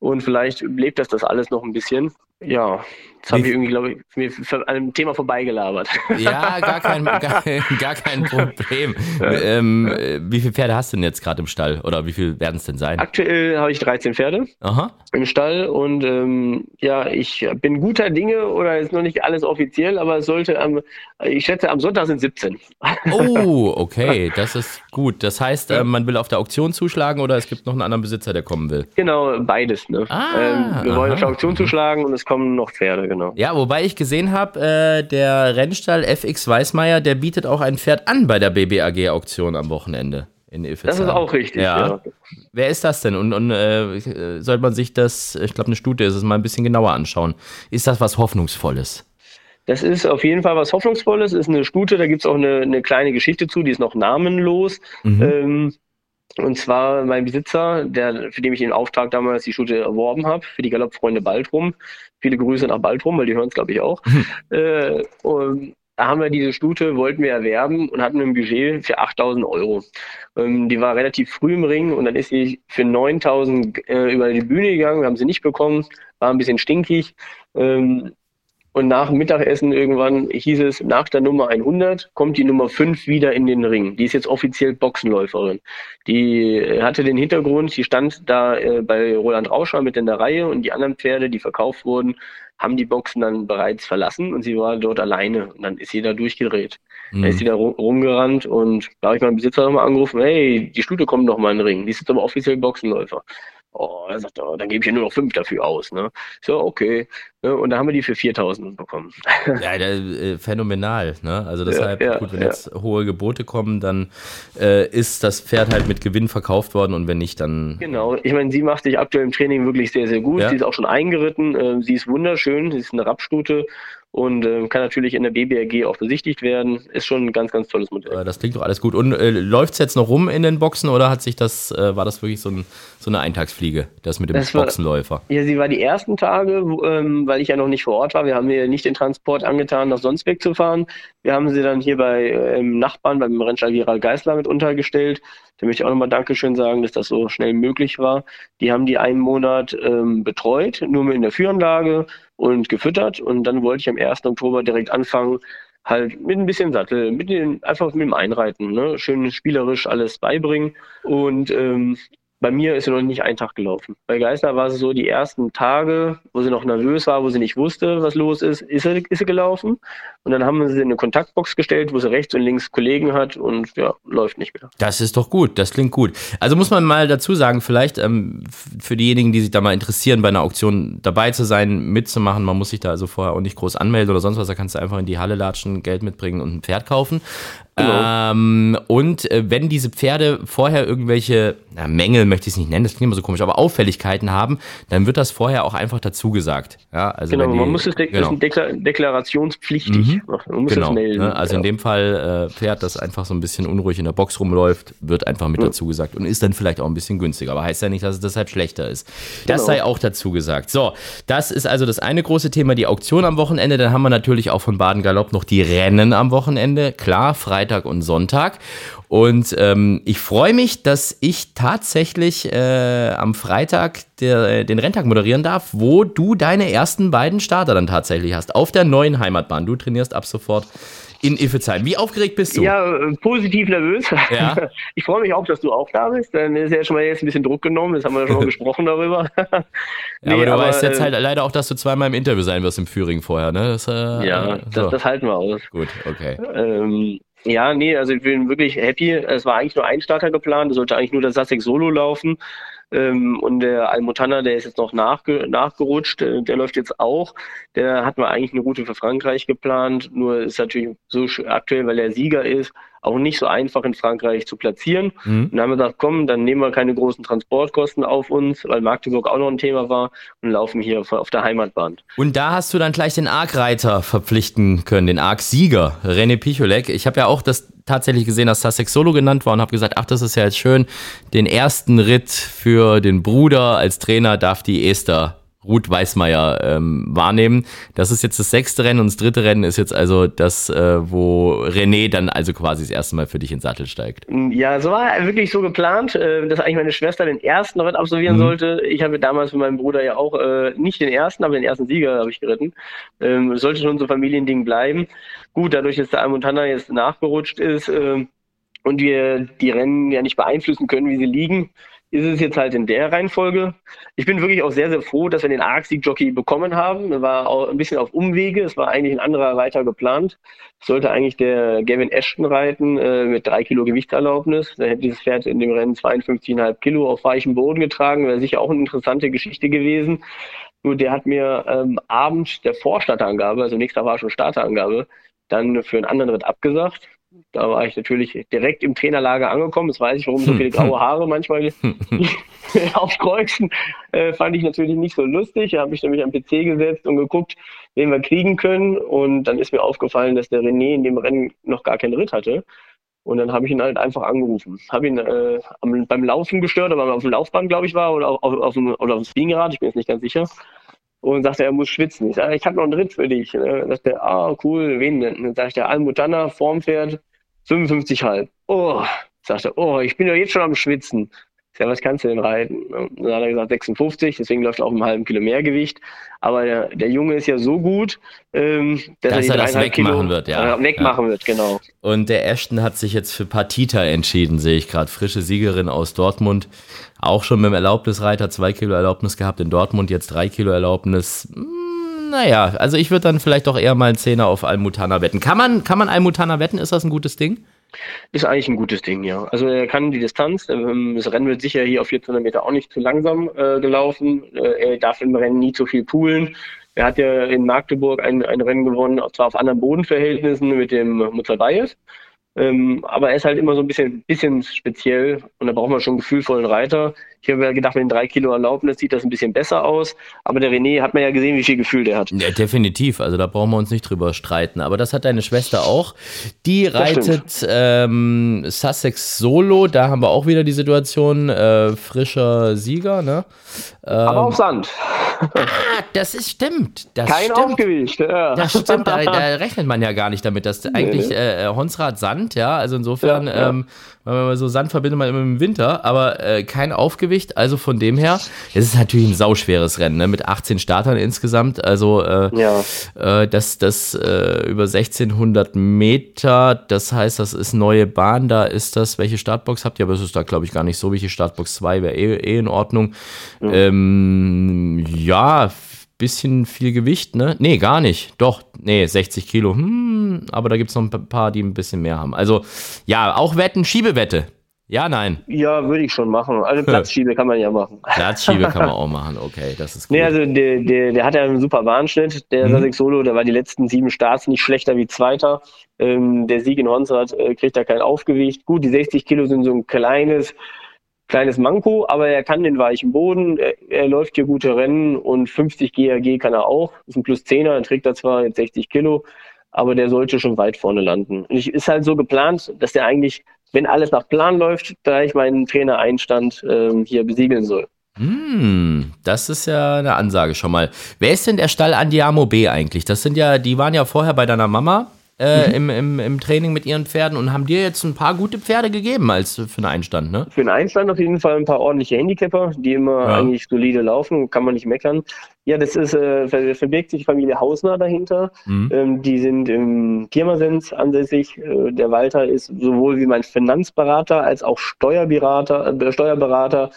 Und vielleicht lebt das das alles noch ein bisschen. Ja, Jetzt habe ich irgendwie, glaube ich, mir an einem Thema vorbeigelabert. Ja, gar kein, gar, gar kein Problem. Ja. Ähm, wie viele Pferde hast du denn jetzt gerade im Stall? Oder wie viel werden es denn sein? Aktuell habe ich 13 Pferde Aha. im Stall und ähm, ja, ich bin guter Dinge oder ist noch nicht alles offiziell, aber es sollte am, ich schätze, am Sonntag sind 17. Oh, okay, das ist gut. Das heißt, äh, man will auf der Auktion zuschlagen oder es gibt noch einen anderen Besitzer, der kommen will? Genau, beides. Ne? Ah, ähm, wir aha. wollen auf der Auktion zuschlagen und es kommen noch Pferde genau. Ja, wobei ich gesehen habe, äh, der Rennstall FX Weißmeier, der bietet auch ein Pferd an bei der BBAG-Auktion am Wochenende. In Ilfezheim. Das ist auch richtig, ja. ja. Wer ist das denn? Und, und äh, sollte man sich das, ich glaube, eine Stute ist es, mal ein bisschen genauer anschauen. Ist das was Hoffnungsvolles? Das ist auf jeden Fall was Hoffnungsvolles. Ist eine Stute, da gibt es auch eine, eine, kleine Geschichte zu, die ist noch namenlos. Mhm. Ähm, und zwar mein Besitzer, der, für den ich den Auftrag damals die Stute erworben habe, für die Galoppfreunde Baltrum. Viele Grüße nach Baltrum, weil die hören es, glaube ich, auch. Mhm. Äh, und da haben wir diese Stute, wollten wir erwerben und hatten ein Budget für 8000 Euro. Ähm, die war relativ früh im Ring und dann ist sie für 9000 äh, über die Bühne gegangen. Wir haben sie nicht bekommen, war ein bisschen stinkig. Ähm, und nach dem Mittagessen irgendwann hieß es, nach der Nummer 100 kommt die Nummer 5 wieder in den Ring. Die ist jetzt offiziell Boxenläuferin. Die äh, hatte den Hintergrund, die stand da äh, bei Roland Rauscher mit in der Reihe und die anderen Pferde, die verkauft wurden, haben die Boxen dann bereits verlassen und sie war dort alleine. Und dann ist sie da durchgedreht. Mhm. Dann ist sie da rumgerannt und da habe ich meinen Besitzer nochmal angerufen, hey, die Stute kommt noch mal in den Ring. Die ist jetzt aber offiziell Boxenläufer. Oh, er sagt, oh, dann gebe ich ja nur noch fünf dafür aus. Ne? So, okay. Ne? Und da haben wir die für 4000 bekommen. Ja, der, äh, phänomenal. Ne? Also deshalb, ja, ja, gut, wenn ja. jetzt hohe Gebote kommen, dann äh, ist das Pferd halt mit Gewinn verkauft worden und wenn nicht, dann. Genau, ich meine, sie macht sich aktuell im Training wirklich sehr, sehr gut. Sie ist auch schon eingeritten. Äh, sie ist wunderschön. Sie ist eine Rappstute und äh, kann natürlich in der BBRG auch besichtigt werden. Ist schon ein ganz, ganz tolles Modell. Das klingt doch alles gut. Und äh, läuft es jetzt noch rum in den Boxen oder hat sich das, äh, war das wirklich so, ein, so eine Eintagsfliege, das mit dem das Boxenläufer? ja, sie war die ersten Tage, ähm, weil ich ja noch nicht vor Ort war. Wir haben mir nicht den Transport angetan, nach sonst wegzufahren. Wir haben sie dann hier bei äh, im Nachbarn, beim Rennstall Gerald Geisler mit untergestellt. Da möchte ich auch nochmal Dankeschön sagen, dass das so schnell möglich war. Die haben die einen Monat ähm, betreut, nur in der Führanlage und gefüttert. Und dann wollte ich am 1. Oktober direkt anfangen, halt mit ein bisschen Sattel, mit den, einfach mit dem Einreiten, ne? schön spielerisch alles beibringen. Und ähm, bei mir ist sie noch nicht ein Tag gelaufen. Bei Geisler war es so, die ersten Tage, wo sie noch nervös war, wo sie nicht wusste, was los ist, ist sie, ist gelaufen. Und dann haben wir sie in eine Kontaktbox gestellt, wo sie rechts und links Kollegen hat und ja, läuft nicht mehr. Das ist doch gut, das klingt gut. Also muss man mal dazu sagen, vielleicht ähm, für diejenigen, die sich da mal interessieren, bei einer Auktion dabei zu sein, mitzumachen, man muss sich da also vorher auch nicht groß anmelden oder sonst was, da kannst du einfach in die Halle latschen, Geld mitbringen und ein Pferd kaufen. Genau. Ähm, und äh, wenn diese Pferde vorher irgendwelche na, Mängel, möchte ich es nicht nennen, das klingt immer so komisch, aber Auffälligkeiten haben, dann wird das vorher auch einfach dazu gesagt. Ja, also genau, die, man muss es de genau. Deklar deklarationspflichtig. Mhm. Man muss genau, es melden. Ne? Also ja. in dem Fall äh, Pferd, das einfach so ein bisschen unruhig in der Box rumläuft, wird einfach mit mhm. dazu gesagt und ist dann vielleicht auch ein bisschen günstiger, aber heißt ja nicht, dass es deshalb schlechter ist. Das genau. sei auch dazu gesagt. So, das ist also das eine große Thema, die Auktion am Wochenende. Dann haben wir natürlich auch von Baden Galopp noch die Rennen am Wochenende. Klar, frei Freitag und Sonntag. Und ähm, ich freue mich, dass ich tatsächlich äh, am Freitag der, den Renntag moderieren darf, wo du deine ersten beiden Starter dann tatsächlich hast. Auf der neuen Heimatbahn. Du trainierst ab sofort in Iffezheim. Wie aufgeregt bist du? Ja, äh, positiv nervös. Ja. Ich freue mich auch, dass du auch da bist. Dann ist ja schon mal jetzt ein bisschen Druck genommen. Das haben wir schon mal gesprochen darüber. nee, aber du aber, weißt jetzt äh, halt leider auch, dass du zweimal im Interview sein wirst im Führing vorher, ne? Das, äh, ja, so. das, das, halten wir aus. Gut, okay. Ähm, ja, nee, also ich bin wirklich happy. Es war eigentlich nur ein Starter geplant. Es sollte eigentlich nur das Sussex Solo laufen. Ähm, und der Almutana, der ist jetzt noch nachge nachgerutscht, äh, der läuft jetzt auch. Der hat wir eigentlich eine Route für Frankreich geplant. Nur ist natürlich so aktuell, weil er Sieger ist, auch nicht so einfach in Frankreich zu platzieren. Mhm. Und dann haben wir gesagt, komm, dann nehmen wir keine großen Transportkosten auf uns, weil Magdeburg auch noch ein Thema war und laufen hier auf der Heimatbahn. Und da hast du dann gleich den Arc-Reiter verpflichten können, den Arc-Sieger, René Picholek. Ich habe ja auch das tatsächlich gesehen, dass Sussex Solo genannt war und habe gesagt, ach, das ist ja jetzt schön. Den ersten Ritt für den Bruder als Trainer darf die Esther Ruth Weißmeier ähm, wahrnehmen. Das ist jetzt das sechste Rennen und das dritte Rennen ist jetzt also das, äh, wo René dann also quasi das erste Mal für dich in Sattel steigt. Ja, so war wirklich so geplant, äh, dass eigentlich meine Schwester den ersten Ritt absolvieren mhm. sollte. Ich habe damals mit meinem Bruder ja auch äh, nicht den ersten, aber den ersten Sieger habe ich geritten. Ähm, sollte schon so Familiending bleiben. Gut, dadurch, dass der Almontana jetzt nachgerutscht ist äh, und wir die Rennen ja nicht beeinflussen können, wie sie liegen, ist es jetzt halt in der Reihenfolge. Ich bin wirklich auch sehr, sehr froh, dass wir den Arc-Sieg-Jockey bekommen haben. Er war auch ein bisschen auf Umwege. Es war eigentlich ein anderer Reiter geplant. Es sollte eigentlich der Gavin Ashton reiten äh, mit drei Kilo Gewichtserlaubnis. Da hätte dieses Pferd in dem Rennen 52,5 Kilo auf weichem Boden getragen. Wäre sicher auch eine interessante Geschichte gewesen. Nur der hat mir ähm, Abend der Vorstarterangabe, also nächster war schon Starterangabe, dann für einen anderen Ritt abgesagt. Da war ich natürlich direkt im Trainerlager angekommen. Jetzt weiß ich, warum so viele graue Haare manchmal aufkreuzen. Äh, fand ich natürlich nicht so lustig. Da habe ich nämlich am PC gesetzt und geguckt, wen wir kriegen können. Und dann ist mir aufgefallen, dass der René in dem Rennen noch gar keinen Ritt hatte. Und dann habe ich ihn halt einfach angerufen. Habe ihn äh, beim Laufen gestört, aber auf dem Laufband, glaube ich, war, oder auf, auf, auf, dem, oder auf dem Spinningrad, ich bin jetzt nicht ganz sicher. Und sagte, er muss schwitzen. Ich sage, ich habe noch einen Ritt für dich. Ne? Sagte er, ah, cool, wen denn? Dann sage ich, der Almutana, Formpferd, 55,5. Oh, sagte, oh, ich bin ja jetzt schon am Schwitzen. Ja, was kannst du denn reiten? Und dann hat er gesagt 56, deswegen läuft er auf einem halben Kilo mehr Gewicht. Aber der, der Junge ist ja so gut, ähm, dass, dass er, er das wegmachen Kilo, wird, ja. Äh, wegmachen ja. wird, genau. Und der Ashton hat sich jetzt für Partita entschieden, sehe ich gerade. Frische Siegerin aus Dortmund. Auch schon mit dem Erlaubnisreiter zwei Kilo Erlaubnis gehabt in Dortmund, jetzt drei Kilo Erlaubnis. Hm, naja, also ich würde dann vielleicht doch eher mal einen Zehner auf Almutana wetten. Kann man, kann man Almutana wetten? Ist das ein gutes Ding? Ist eigentlich ein gutes Ding, ja. Also er kann die Distanz, ähm, das Rennen wird sicher hier auf 400 Meter auch nicht zu langsam äh, gelaufen. Äh, er darf im Rennen nie zu viel poolen. Er hat ja in Magdeburg ein, ein Rennen gewonnen, zwar auf anderen Bodenverhältnissen mit dem Mutzabayev. Ähm, aber er ist halt immer so ein bisschen, bisschen speziell und da braucht man schon einen gefühlvollen Reiter. Ich habe ja gedacht, mit den drei Kilo Erlaubnis sieht das ein bisschen besser aus. Aber der René hat man ja gesehen, wie viel Gefühl der hat. Ja, definitiv. Also da brauchen wir uns nicht drüber streiten. Aber das hat deine Schwester auch. Die reitet ähm, Sussex Solo. Da haben wir auch wieder die Situation, äh, frischer Sieger, ne? Ähm, aber auf Sand. ah, das ist stimmt. Das Kein stimmt. Aufgewicht. Ja. Das stimmt. Da, da, rechnet man ja gar nicht damit, dass eigentlich äh, Honsrad Sand, ja. Also insofern, ja, ja. Ähm, wenn man so Sand verbindet man immer im Winter, aber äh, kein Aufgewicht. Also von dem her, es ist natürlich ein sauschweres Rennen, ne? mit 18 Startern insgesamt. Also äh, ja. äh, das, das äh, über 1600 Meter, das heißt, das ist neue Bahn. Da ist das, welche Startbox habt ihr? Aber es ist da, glaube ich, gar nicht so. Welche Startbox 2 wäre eh, eh, in Ordnung. Mhm. Ähm, ja, bisschen viel Gewicht, ne? Nee, gar nicht. Doch, nee, 60 Kilo. Hm, aber da gibt es noch ein paar, die ein bisschen mehr haben. Also, ja, auch Wetten, Schiebewette. Ja, nein. Ja, würde ich schon machen. Also Platzschiebe kann man ja machen. Platzschiebe kann man auch machen, okay, das ist gut. Nee, also der, der, der hat ja einen super Bahnschnitt, der mhm. Sasek Solo, der war die letzten sieben Starts nicht schlechter wie Zweiter. Ähm, der Sieg in Honsrad äh, kriegt da kein Aufgewicht. Gut, die 60 Kilo sind so ein kleines, kleines Manko, aber er kann den weichen Boden, er, er, läuft hier gute Rennen und 50 GAG kann er auch. Ist ein plus 10er, dann trägt er zwar jetzt 60 Kilo, aber der sollte schon weit vorne landen. Und ich ist halt so geplant, dass der eigentlich, wenn alles nach Plan läuft, da ich meinen Trainer-Einstand ähm, hier besiegeln soll. Hm, das ist ja eine Ansage schon mal. Wer ist denn der Stall Andiamo B eigentlich? Das sind ja, die waren ja vorher bei deiner Mama äh, mhm. im, im, im Training mit ihren Pferden und haben dir jetzt ein paar gute Pferde gegeben als für einen Einstand, ne? Für einen Einstand auf jeden Fall ein paar ordentliche Handicapper, die immer ja. eigentlich solide laufen, kann man nicht meckern. Ja, das ist, äh, verbirgt sich Familie Hausner dahinter. Mhm. Ähm, die sind im Pirmasens ansässig. Äh, der Walter ist sowohl wie mein Finanzberater als auch Steuerberater, äh, Steuerberater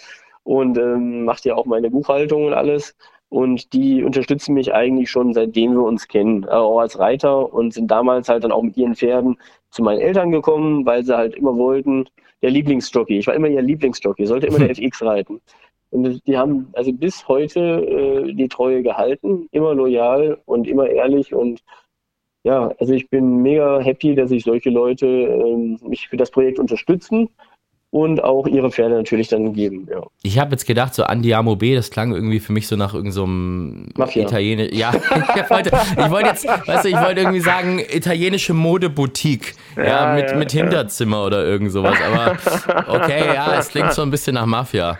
und ähm, macht ja auch meine Buchhaltung und alles. Und die unterstützen mich eigentlich schon seitdem wir uns kennen, äh, auch als Reiter und sind damals halt dann auch mit ihren Pferden zu meinen Eltern gekommen, weil sie halt immer wollten, der Lieblingsjockey. Ich war immer ihr Lieblingsjockey, sollte immer der FX reiten. Und die haben also bis heute äh, die Treue gehalten, immer loyal und immer ehrlich und ja, also ich bin mega happy, dass sich solche Leute äh, mich für das Projekt unterstützen und auch ihre Pferde natürlich dann geben. Ja. Ich habe jetzt gedacht, so Andiamo B, das klang irgendwie für mich so nach irgendeinem so Italienisch. Ja, ich wollte, ich wollte jetzt, weißt du, ich wollte irgendwie sagen, italienische Modeboutique. Ja, ja mit, ja, mit Hinterzimmer oder irgend sowas. Aber okay, ja, es klingt so ein bisschen nach Mafia.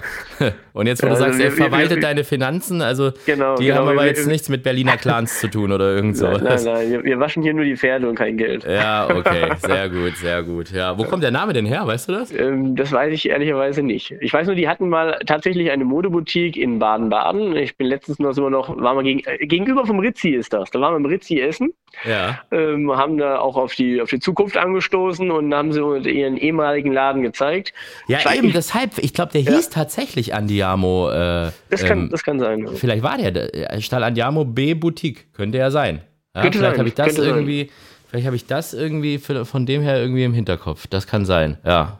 Und jetzt, wo du sagst, er verwaltet deine Finanzen, also genau, die genau, haben aber wir, jetzt wir, nichts mit Berliner Clans zu tun oder irgend sowas. Nein, nein, nein, wir waschen hier nur die Pferde und kein Geld. Ja, okay, sehr gut, sehr gut. Ja, wo kommt der Name denn her, weißt du das? Ähm, das weiß ich ehrlicherweise nicht. Ich weiß nur, die hatten mal tatsächlich eine Modeboutique in Baden-Baden. Ich bin letztens noch so noch, waren wir gegen, äh, gegenüber vom Ritzi ist das. Da waren wir im Ritzi essen. Ja. Ähm, haben da auch auf die, auf die Zukunft angestoßen und haben sie ihren ehemaligen Laden gezeigt. Ja, ich eben, deshalb, ich glaube, der ja. hieß tatsächlich Andiamo. Äh, das, kann, ähm, das kann sein. Vielleicht war der, der Stall Andiamo B Boutique, könnte ja sein. Ja, könnte vielleicht habe ich das irgendwie, sein. vielleicht habe ich das irgendwie von dem her irgendwie im Hinterkopf. Das kann sein, ja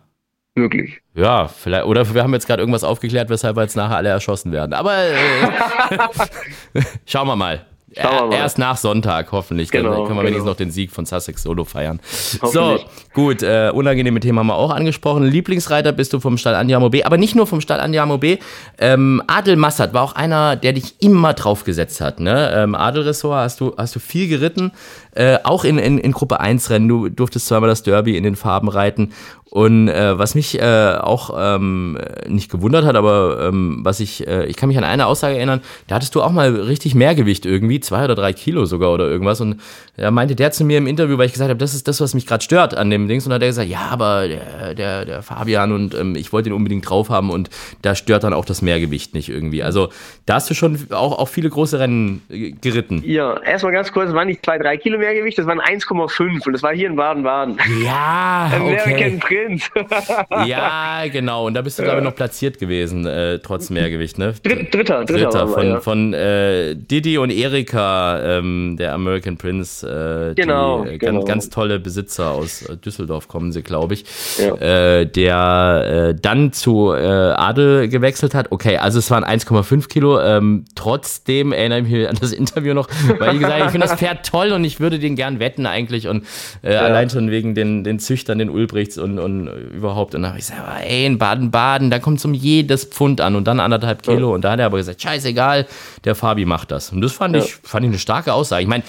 möglich. Ja, vielleicht, oder wir haben jetzt gerade irgendwas aufgeklärt, weshalb wir jetzt nachher alle erschossen werden. Aber äh, schauen wir mal. Erst nach Sonntag, hoffentlich. Genau, Dann können wir genau. wenigstens noch den Sieg von Sussex Solo feiern. So, gut, äh, unangenehme Themen haben wir auch angesprochen. Lieblingsreiter bist du vom Stall Andiamo B, aber nicht nur vom Stall Andiamo B. Ähm, Adel Massad war auch einer, der dich immer draufgesetzt hat. Ne? Ähm, Adel Ressort hast du, hast du viel geritten. Äh, auch in, in, in Gruppe 1 Rennen. Du durftest zweimal das Derby in den Farben reiten. Und äh, was mich äh, auch ähm, nicht gewundert hat, aber ähm, was ich, äh, ich kann mich an eine Aussage erinnern, da hattest du auch mal richtig Mehrgewicht irgendwie, zwei oder drei Kilo sogar oder irgendwas. Und da meinte der zu mir im Interview, weil ich gesagt habe, das ist das, was mich gerade stört an dem Dings. Und da hat er gesagt, ja, aber der, der, der Fabian und ähm, ich wollte ihn unbedingt drauf haben und da stört dann auch das Mehrgewicht nicht irgendwie. Also da hast du schon auch, auch viele große Rennen geritten. Ja, erstmal ganz kurz, waren nicht zwei, drei Kilo Mehrgewicht, das waren 1,5 und das war hier in Baden-Baden. Ja, okay. Prinz. ja, genau. Und da bist du, glaube ich, noch platziert gewesen, äh, trotz Mehrgewicht, ne? Dritter, dritter. dritter von, ja. von äh, Didi und Erika, ähm, der American Prince. Äh, genau, die, genau. Ganz, ganz tolle Besitzer aus äh, Düsseldorf kommen sie, glaube ich. Ja. Äh, der äh, dann zu äh, Adel gewechselt hat. Okay, also es waren 1,5 Kilo. Ähm, trotzdem erinnere ich mich an das Interview noch, weil ich gesagt habe, ich finde das Pferd toll und ich würde den gern wetten eigentlich. Und ja. allein schon wegen den, den Züchtern, den Ulbrichts und, und überhaupt. Und dann habe ich gesagt, ey, in Baden-Baden, da kommt es um jedes Pfund an und dann anderthalb Kilo. Ja. Und da hat er aber gesagt, scheißegal, der Fabi macht das. Und das fand, ja. ich, fand ich eine starke Aussage. Ich meine,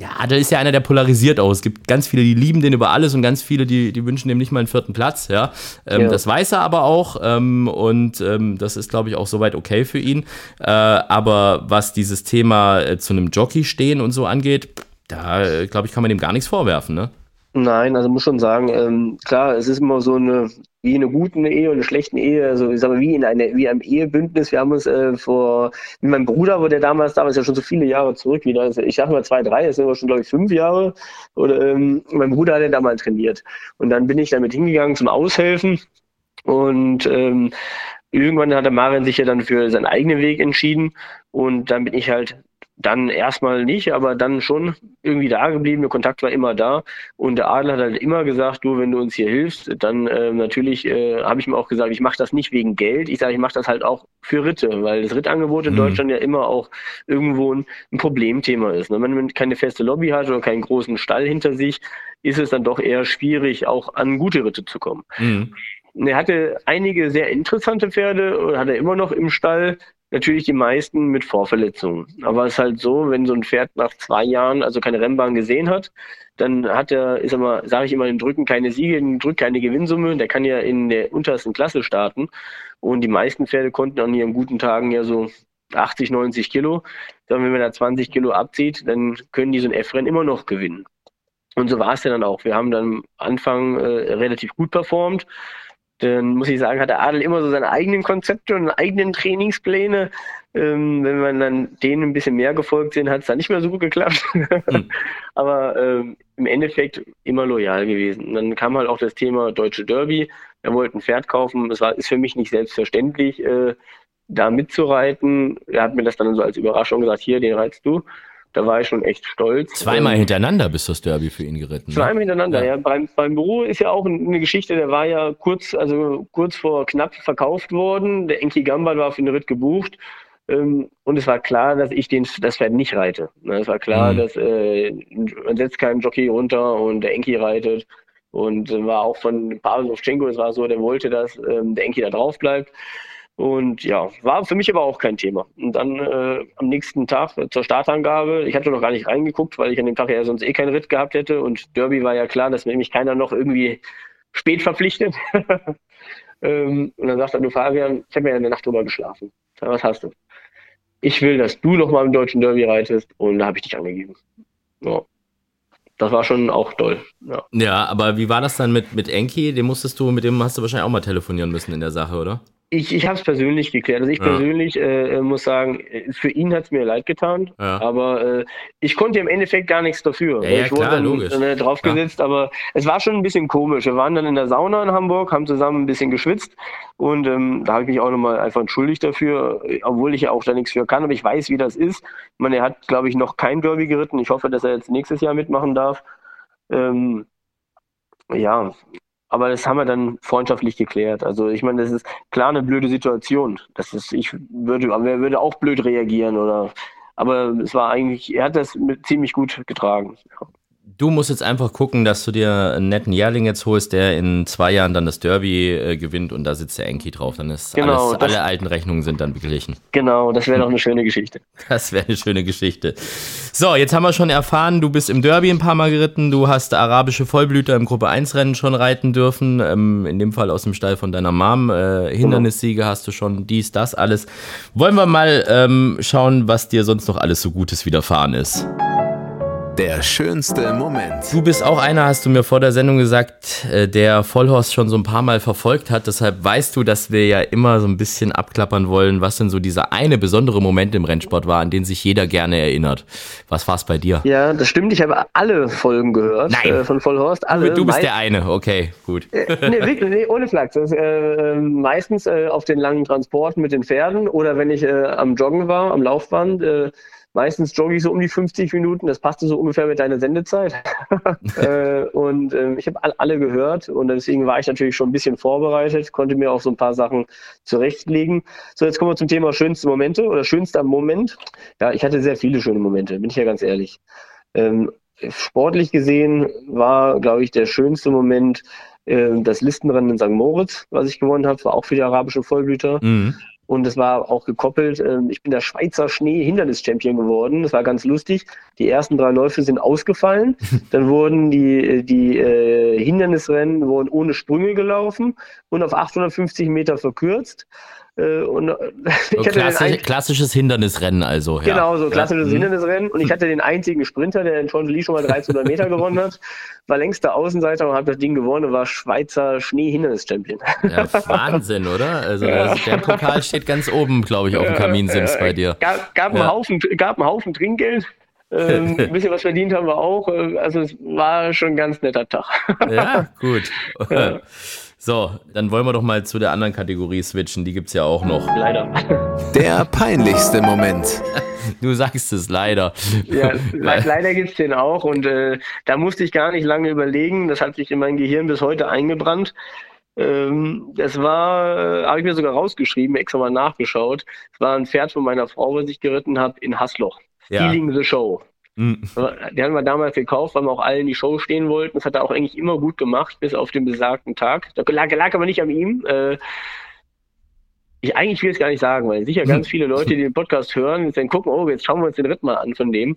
ja, da ist ja einer, der polarisiert aus. Es gibt ganz viele, die lieben den über alles und ganz viele, die, die wünschen dem nicht mal einen vierten Platz. Ja, ähm, ja. das weiß er aber auch ähm, und ähm, das ist, glaube ich, auch soweit okay für ihn. Äh, aber was dieses Thema äh, zu einem Jockey stehen und so angeht, da, äh, glaube ich, kann man dem gar nichts vorwerfen. Ne? Nein, also muss schon sagen, ähm, klar, es ist immer so eine, wie in einer guten Ehe und einer schlechten Ehe, also ich sag mal, wie in eine, wie einem Ehebündnis. Wir haben uns äh, vor, mit meinem Bruder, wo der damals, damals ja schon so viele Jahre zurück wieder, also ich sag mal zwei, drei, das sind wir schon, glaube ich, fünf Jahre, oder ähm, mein Bruder hat ja damals trainiert. Und dann bin ich damit hingegangen zum Aushelfen und ähm, irgendwann hat der Marin sich ja dann für seinen eigenen Weg entschieden und dann bin ich halt dann erstmal nicht, aber dann schon irgendwie da geblieben. Der Kontakt war immer da. Und der Adler hat halt immer gesagt, du, wenn du uns hier hilfst, dann äh, natürlich äh, habe ich ihm auch gesagt, ich mache das nicht wegen Geld. Ich sage, ich mache das halt auch für Ritte, weil das Rittangebot in mhm. Deutschland ja immer auch irgendwo ein, ein Problemthema ist. Ne? Wenn man keine feste Lobby hat oder keinen großen Stall hinter sich, ist es dann doch eher schwierig, auch an gute Ritte zu kommen. Mhm. Er hatte einige sehr interessante Pferde oder hat er immer noch im Stall natürlich die meisten mit Vorverletzungen. Aber es ist halt so, wenn so ein Pferd nach zwei Jahren also keine Rennbahn gesehen hat, dann hat er, ist immer, sage ich immer, in Drücken keine Siege, in Drück keine Gewinnsumme. Der kann ja in der untersten Klasse starten. Und die meisten Pferde konnten an ihren guten Tagen ja so 80, 90 Kilo. Dann, wenn man da 20 Kilo abzieht, dann können die so ein F-Rennen immer noch gewinnen. Und so war es dann auch. Wir haben dann am Anfang äh, relativ gut performt dann muss ich sagen, hat der Adel immer so seine eigenen Konzepte und eigenen Trainingspläne. Ähm, wenn man dann denen ein bisschen mehr gefolgt sind, hat es dann nicht mehr so gut geklappt. Hm. Aber ähm, im Endeffekt immer loyal gewesen. Und dann kam halt auch das Thema Deutsche Derby. Er wollte ein Pferd kaufen. Das war, ist für mich nicht selbstverständlich, äh, da mitzureiten. Er hat mir das dann so als Überraschung gesagt, hier, den reizt du. Da war ich schon echt stolz. Zweimal ähm, hintereinander bist du das Derby für ihn geritten. Ne? Zweimal ne? hintereinander, ja. ja. Beim, beim Büro ist ja auch eine Geschichte, der war ja kurz, also kurz vor knapp verkauft worden. Der Enki Gambal war für den Ritt gebucht. Ähm, und es war klar, dass ich den, das Pferd nicht reite. Ne, es war klar, mhm. dass äh, man setzt keinen Jockey runter und der Enki reitet. Und war auch von Pavel Ovchenko, es war so, der wollte, dass ähm, der Enki da drauf bleibt. Und ja, war für mich aber auch kein Thema. Und dann äh, am nächsten Tag äh, zur Startangabe, ich hatte noch gar nicht reingeguckt, weil ich an dem Tag ja sonst eh keinen Ritt gehabt hätte. Und Derby war ja klar, dass nämlich keiner noch irgendwie spät verpflichtet. ähm, und dann sagt er, du Fabian, ich habe ja in der Nacht drüber geschlafen. Sag, was hast du? Ich will, dass du noch mal im deutschen Derby reitest. Und da habe ich dich angegeben. Ja. Das war schon auch toll. Ja. ja, aber wie war das dann mit, mit Enki? Den musstest du, mit dem hast du wahrscheinlich auch mal telefonieren müssen in der Sache, oder? Ich, ich habe es persönlich geklärt. Also ich ja. persönlich äh, äh muss sagen, äh, für ihn hat es mir leid getan, ja. aber äh, ich konnte im Endeffekt gar nichts dafür. Ja, ich klar, wurde dann. Äh, draufgesetzt, aber es war schon ein bisschen komisch. Wir waren dann in der Sauna in Hamburg, haben zusammen ein bisschen geschwitzt und ähm, da habe ich mich auch nochmal einfach entschuldigt dafür, obwohl ich ja auch da nichts für kann, aber ich weiß, wie das ist. Ich meine, er hat, glaube ich, noch kein Derby geritten. Ich hoffe, dass er jetzt nächstes Jahr mitmachen darf. Ähm, ja, aber das haben wir dann freundschaftlich geklärt. Also ich meine, das ist klar eine blöde Situation. Das ist, ich würde, wer würde auch blöd reagieren oder aber es war eigentlich, er hat das ziemlich gut getragen. Du musst jetzt einfach gucken, dass du dir einen netten Jährling jetzt holst, der in zwei Jahren dann das Derby äh, gewinnt und da sitzt der Enki drauf. Dann ist genau, alles, alle alten Rechnungen sind dann beglichen. Genau, das wäre doch eine schöne Geschichte. Das wäre eine schöne Geschichte. So, jetzt haben wir schon erfahren, du bist im Derby ein paar Mal geritten, du hast arabische Vollblüter im Gruppe 1 Rennen schon reiten dürfen, ähm, in dem Fall aus dem Stall von deiner Mom. Äh, Hindernissiege hast du schon, dies, das, alles. Wollen wir mal ähm, schauen, was dir sonst noch alles so Gutes widerfahren ist. Der schönste Moment. Du bist auch einer, hast du mir vor der Sendung gesagt, äh, der Vollhorst schon so ein paar Mal verfolgt hat. Deshalb weißt du, dass wir ja immer so ein bisschen abklappern wollen, was denn so dieser eine besondere Moment im Rennsport war, an den sich jeder gerne erinnert. Was war es bei dir? Ja, das stimmt. Ich habe alle Folgen gehört Nein. Äh, von Vollhorst. Alle. Du, bist der eine, okay, gut. Äh, nee, wirklich, nee, ohne Flachs. Das, äh, meistens äh, auf den langen Transporten mit den Pferden oder wenn ich äh, am Joggen war, am Laufband Meistens jogge ich so um die 50 Minuten, das passte so ungefähr mit deiner Sendezeit. äh, und äh, ich habe alle gehört und deswegen war ich natürlich schon ein bisschen vorbereitet, konnte mir auch so ein paar Sachen zurechtlegen. So, jetzt kommen wir zum Thema schönste Momente oder schönster Moment. Ja, ich hatte sehr viele schöne Momente, bin ich ja ganz ehrlich. Ähm, sportlich gesehen war, glaube ich, der schönste Moment äh, das Listenrennen in St. Moritz, was ich gewonnen habe, war auch für die arabische Vollblüter. Mhm. Und es war auch gekoppelt. Ähm, ich bin der Schweizer Schnee-Hindernis-Champion geworden. Das war ganz lustig. Die ersten drei Läufe sind ausgefallen. Dann wurden die, die äh, Hindernisrennen wurden ohne Sprünge gelaufen und auf 850 Meter verkürzt. Äh, und, so klassisch, klassisches Hindernisrennen also. Ja. Genau, so klassisches ja. Mhm. Hindernisrennen. Und ich hatte den einzigen Sprinter, der in Chantilly schon mal 1300 Meter gewonnen hat. War längst der Außenseiter und hat das Ding gewonnen und war Schweizer Schnee-Hindernis-Champion. Ja, Wahnsinn, oder? Also das, der Pokal steht ganz oben, glaube ich, auf dem Kaminsims bei dir. Gab, gab, einen Haufen, gab einen Haufen Trinkgeld. ähm, ein bisschen was verdient haben wir auch. Also es war schon ein ganz netter Tag. ja, gut. Ja. So, dann wollen wir doch mal zu der anderen Kategorie switchen. Die gibt es ja auch noch. Leider. Der peinlichste Moment. Du sagst es leider. Ja, leider gibt es den auch. Und äh, da musste ich gar nicht lange überlegen. Das hat sich in mein Gehirn bis heute eingebrannt. Ähm, das war, äh, habe ich mir sogar rausgeschrieben, extra mal nachgeschaut. Es war ein Pferd von meiner Frau, was ich geritten habe, in Hasloch. Ja. Stealing the Show. Mhm. Die haben wir damals gekauft, weil wir auch alle in die Show stehen wollten. Das hat er auch eigentlich immer gut gemacht, bis auf den besagten Tag. Das lag, lag aber nicht an ihm. Äh, ich eigentlich will es gar nicht sagen, weil sicher ganz viele Leute, die den Podcast hören, dann gucken, oh, jetzt schauen wir uns den Ritt mal an von dem.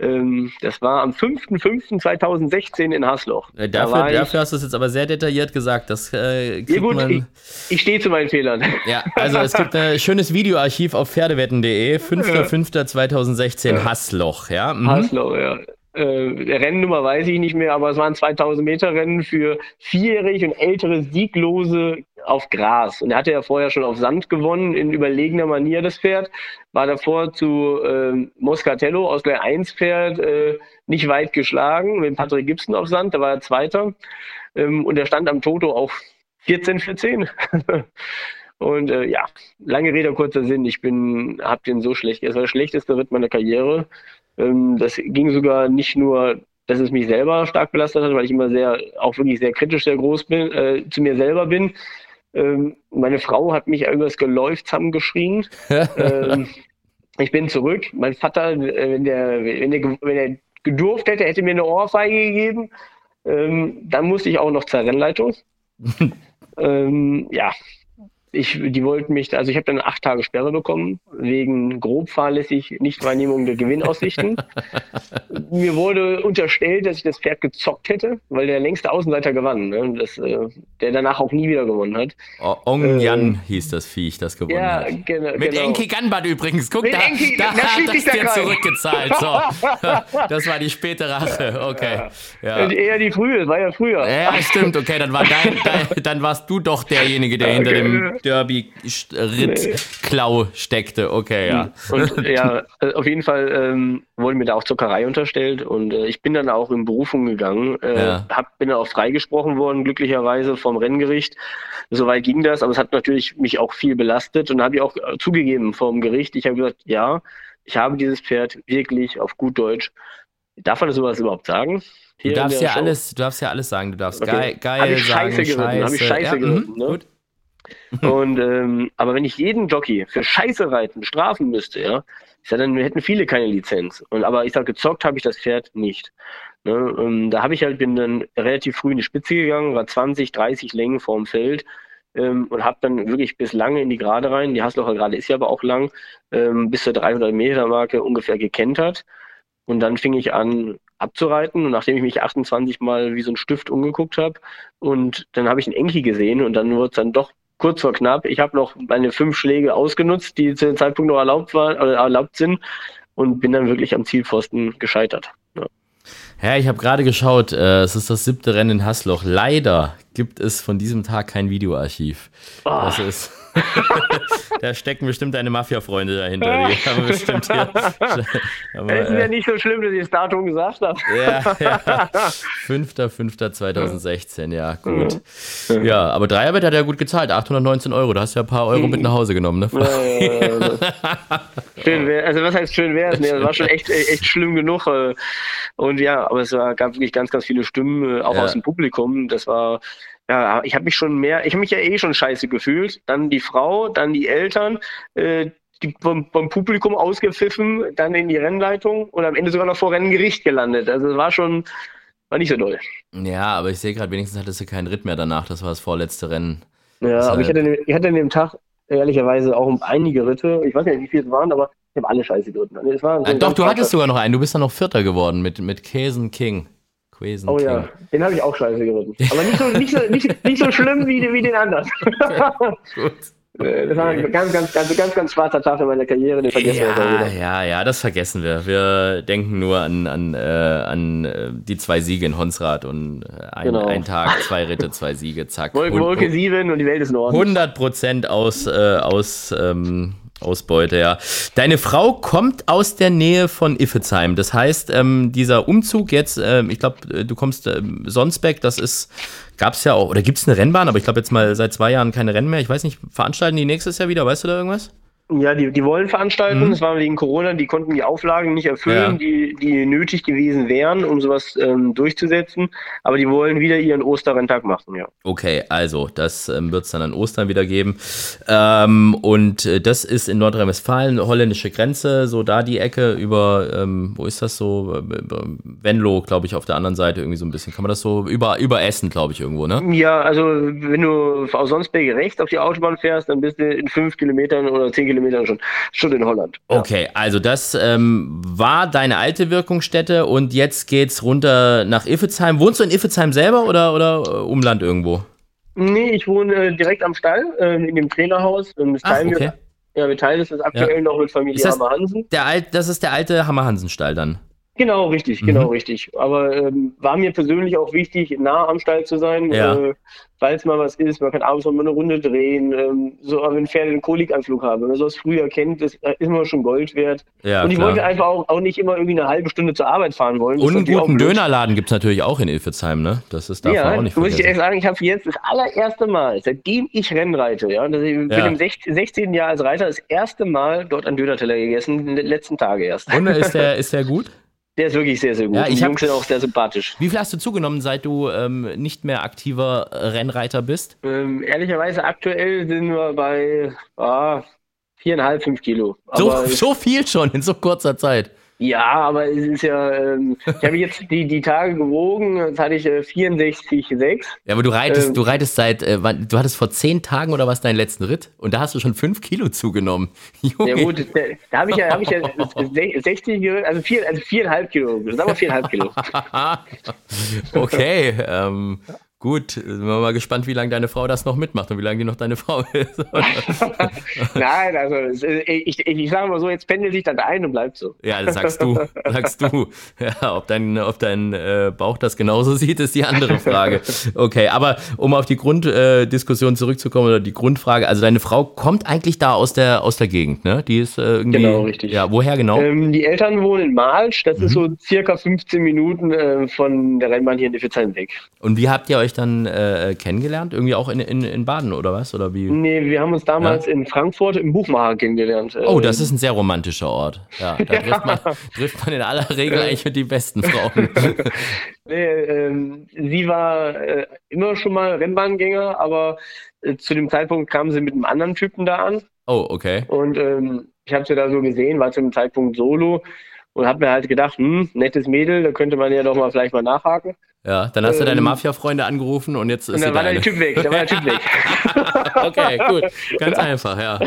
Ähm, das war am 5.5.2016 in Hasloch. Äh, dafür, da dafür hast du es jetzt aber sehr detailliert gesagt. Das, äh, ja gut, man, ich, ich stehe zu meinen Fehlern. Ja, also es gibt ein schönes Videoarchiv auf pferdewetten.de, 5.5.2016 ja. Hassloch. Ja? Mhm. Hasloch, ja. Äh, Rennnummer weiß ich nicht mehr, aber es waren 2000 Meter Rennen für vierjährige und ältere Sieglose auf Gras. Und er hatte ja vorher schon auf Sand gewonnen, in überlegener Manier das Pferd. War davor zu äh, Moscatello aus der 1 Pferd äh, nicht weit geschlagen, mit Patrick Gibson auf Sand, da war er Zweiter. Ähm, und er stand am Toto auf 14 für 10. und äh, ja, lange Rede, kurzer Sinn. Ich bin, hab den so schlecht. Es war der schlechteste Ritt meiner Karriere. Ähm, das ging sogar nicht nur dass es mich selber stark belastet hat, weil ich immer sehr, auch wirklich sehr kritisch, sehr groß bin, äh, zu mir selber bin, ähm, meine Frau hat mich übers Geläuf zusammengeschrien. ähm, ich bin zurück. Mein Vater, äh, wenn der, wenn der, wenn der gedurft hätte, hätte mir eine Ohrfeige gegeben. Ähm, dann musste ich auch noch zur Rennleitung. ähm, ja, ich, die wollten mich, also ich habe dann acht Tage Sperre bekommen, wegen grob fahrlässig Nichtwahrnehmung der Gewinnaussichten. Mir wurde unterstellt, dass ich das Pferd gezockt hätte, weil der längste Außenseiter gewann, ne? das, äh, der danach auch nie wieder gewonnen hat. Oh, Ong Yan äh, hieß das Viech, das gewonnen ja, hat. Genau, Mit genau. Enki Ganbad übrigens, guck, Mit da, Enki, da, da hat das dir zurückgezahlt. So. das war die späte Rache, okay. Ja. Ja. Eher die frühe, das war ja früher. Ja, stimmt, okay, dann, war dein, dein, dann warst du doch derjenige, der hinter dem Derby-Ritt-Klau steckte. Okay, ja. Und ja, äh, auf jeden Fall ähm, wurde mir da auch Zuckerei unterstellt und äh, ich bin dann auch in Berufung gegangen. Äh, ja. hab, bin dann auch freigesprochen worden, glücklicherweise vom Renngericht. Soweit ging das, aber es hat natürlich mich auch viel belastet und habe ich auch äh, zugegeben vom Gericht. Ich habe gesagt, ja, ich habe dieses Pferd wirklich auf gut Deutsch. Darf man das sowas überhaupt sagen? du darfst ja Show? alles, du darfst ja alles sagen. Du darfst okay. geil, geil hab ich sagen, Scheiße geritten, Habe ich Scheiße ja, geritten, mhm, ne? Gut. Und ähm, aber wenn ich jeden Jockey für Scheiße reiten strafen müsste, ja, ich sag, dann hätten viele keine Lizenz. Und aber ich sage, gezockt habe ich das Pferd nicht. Ne? Ähm, da habe ich halt, bin dann relativ früh in die Spitze gegangen, war 20, 30 Längen vorm Feld ähm, und habe dann wirklich bis lange in die Gerade rein, die Haslocher Gerade ist ja aber auch lang, ähm, bis zur 300 Meter Marke ungefähr gekentert. Und dann fing ich an abzureiten und nachdem ich mich 28 Mal wie so ein Stift umgeguckt habe und dann habe ich einen Enki gesehen und dann wurde es dann doch kurz vor knapp. Ich habe noch meine fünf Schläge ausgenutzt, die zu dem Zeitpunkt noch erlaubt waren oder erlaubt sind und bin dann wirklich am Zielpfosten gescheitert. Ja. Ja, ich habe gerade geschaut, äh, es ist das siebte Rennen in Hasloch. Leider gibt es von diesem Tag kein Videoarchiv. Oh. Das ist. Da stecken bestimmt deine Mafia-Freunde dahinter. Die haben bestimmt hier. Aber, es ist ja äh, nicht so schlimm, dass ich das Datum gesagt habe. ja, ja. 5.5.2016, ja, gut. Ja, aber Dreierwett hat ja gut gezahlt, 819 Euro. Da hast du ja ein paar Euro mit nach Hause genommen, ne? schön wär, also was heißt schön wäre es? Nee, das war schon echt, echt schlimm genug. Äh, und ja, aber es war, gab wirklich ganz, ganz viele Stimmen, äh, auch ja. aus dem Publikum. Das war ja, ich habe mich schon mehr, ich habe mich ja eh schon scheiße gefühlt. Dann die Frau, dann die Eltern, äh, die vom, vom, Publikum ausgepfiffen, dann in die Rennleitung und am Ende sogar noch vor Renngericht gelandet. Also es war schon, war nicht so doll. Ja, aber ich sehe gerade, wenigstens hattest du keinen Ritt mehr danach. Das war das vorletzte Rennen. Ja, das aber ich hatte, ich hatte an dem Tag ehrlicherweise auch einige Ritte. Ich weiß nicht, wie viele es waren, aber ich habe alle scheiße geritten. Also so äh, doch, du hattest sogar noch einen. Du bist dann noch Vierter geworden mit, mit Käsen King. Quesen oh ja, den habe ich auch scheiße geritten. Aber nicht so, nicht so, nicht, nicht so schlimm wie, wie den anderen. Gut. Äh, das war ein ganz, ganz, ganz, ganz, ganz schwarzer Tag in meiner Karriere, den vergessen ja, wir wieder. Ja, ja, das vergessen wir. Wir denken nur an, an, äh, an äh, die zwei Siege in Honsrad und äh, ein, genau. ein Tag, zwei Ritte, zwei Siege, zack. Wolke, Wolke 7 und die Welt ist Norden. 100 Prozent aus, äh, aus ähm, Ausbeute, ja. Deine Frau kommt aus der Nähe von Iffezheim. Das heißt, ähm, dieser Umzug jetzt, äh, ich glaube, äh, du kommst äh, Sonsbeck, das ist, gab es ja auch, oder gibt es eine Rennbahn, aber ich glaube jetzt mal seit zwei Jahren keine Rennen mehr. Ich weiß nicht, veranstalten die nächstes Jahr wieder? Weißt du da irgendwas? Ja, die, die wollen veranstalten. Mhm. Das war wegen Corona. Die konnten die Auflagen nicht erfüllen, ja. die, die nötig gewesen wären, um sowas ähm, durchzusetzen. Aber die wollen wieder ihren Osterrenntag machen, ja. Okay, also das ähm, wird es dann an Ostern wieder geben. Ähm, und äh, das ist in Nordrhein-Westfalen, holländische Grenze, so da die Ecke über, ähm, wo ist das so? Äh, Venlo, glaube ich, auf der anderen Seite irgendwie so ein bisschen. Kann man das so über, über Essen, glaube ich, irgendwo, ne? Ja, also wenn du aus Sonsberg rechts auf die Autobahn fährst, dann bist du in fünf Kilometern oder zehn Kilometern Kilometern schon, schon in Holland. Ja. Okay, also das ähm, war deine alte Wirkungsstätte und jetzt geht's runter nach Iffezheim. Wohnst du in Iffezheim selber oder, oder äh, Umland irgendwo? Nee, ich wohne äh, direkt am Stall, äh, in dem Trainerhaus. Ähm, Ach, okay. Wir, ja, wir teilen das aktuell ja. noch mit Familie Hammer Hansen. Der Alt, das ist der alte Hammer Hansen Stall dann. Genau, richtig, genau, mhm. richtig. Aber ähm, war mir persönlich auch wichtig, nah am Stall zu sein, ja. äh, falls mal was ist. Man kann abends noch mal eine Runde drehen. Ähm, so, wenn Pferde einen Kolikanflug haben, wenn man sowas früher kennt, das äh, ist immer schon Gold wert. Ja, und ich klar. wollte einfach auch, auch nicht immer irgendwie eine halbe Stunde zur Arbeit fahren wollen. Und einen guten Dönerladen gibt es natürlich auch in Ilfezheim, ne? Das ist davon ja, auch nicht muss ich ehrlich sagen, ich habe jetzt das allererste Mal, seitdem ich Rennreite, ja, das ich ja. bin im 16, 16. Jahr als Reiter das erste Mal dort einen Dönerteller gegessen, in den letzten Tage erst. Und ist der, ist der gut? Der ist wirklich sehr, sehr gut. Ja, ich die Jungs sind auch sehr sympathisch. Wie viel hast du zugenommen, seit du ähm, nicht mehr aktiver Rennreiter bist? Ähm, ehrlicherweise aktuell sind wir bei ah, viereinhalb, fünf Kilo. So, so viel schon in so kurzer Zeit. Ja, aber es ist ja, ähm, ich habe jetzt die, die Tage gewogen, jetzt hatte ich äh, 64,6. Ja, aber du reitest, ähm, du reitest seit, äh, du hattest vor zehn Tagen oder was deinen letzten Ritt und da hast du schon fünf Kilo zugenommen. Junge. Ja gut, da, da habe ich ja, hab ich ja 60, also, vier, also viereinhalb Kilo, sagen wir viereinhalb Kilo. okay, ähm, Gut, sind wir mal gespannt, wie lange deine Frau das noch mitmacht und wie lange die noch deine Frau ist. Nein, also ich, ich, ich sage mal so, jetzt pendelt sich das ein und bleibt so. Ja, das sagst du, sagst du. Ja, ob dein, ob dein äh, Bauch das genauso sieht, ist die andere Frage. Okay, aber um auf die Grunddiskussion äh, zurückzukommen oder die Grundfrage, also deine Frau kommt eigentlich da aus der aus der Gegend, ne? Die ist äh, irgendwie. Genau, richtig. Ja, woher genau? Ähm, die Eltern wohnen in Malsch, das mhm. ist so circa 15 Minuten äh, von der Rennbahn hier in Diffezheim weg. Und wie habt ihr euch euch dann äh, kennengelernt? Irgendwie auch in, in, in Baden oder was? Oder wie? Nee, wir haben uns damals ja? in Frankfurt im Buchmacher kennengelernt. Oh, das ist ein sehr romantischer Ort. Ja, da trifft man, trifft man in aller Regel eigentlich mit die besten Frauen. nee, ähm, sie war äh, immer schon mal Rennbahngänger, aber äh, zu dem Zeitpunkt kam sie mit einem anderen Typen da an. Oh, okay. Und ähm, ich habe sie da so gesehen, war zu dem Zeitpunkt solo und habe mir halt gedacht, hm, nettes Mädel, da könnte man ja doch mal vielleicht mal nachhaken. Ja, dann hast du deine ähm, Mafia-Freunde angerufen und jetzt ist und dann war der Typ weg, da war der Typ weg. okay, gut, ganz einfach, ja.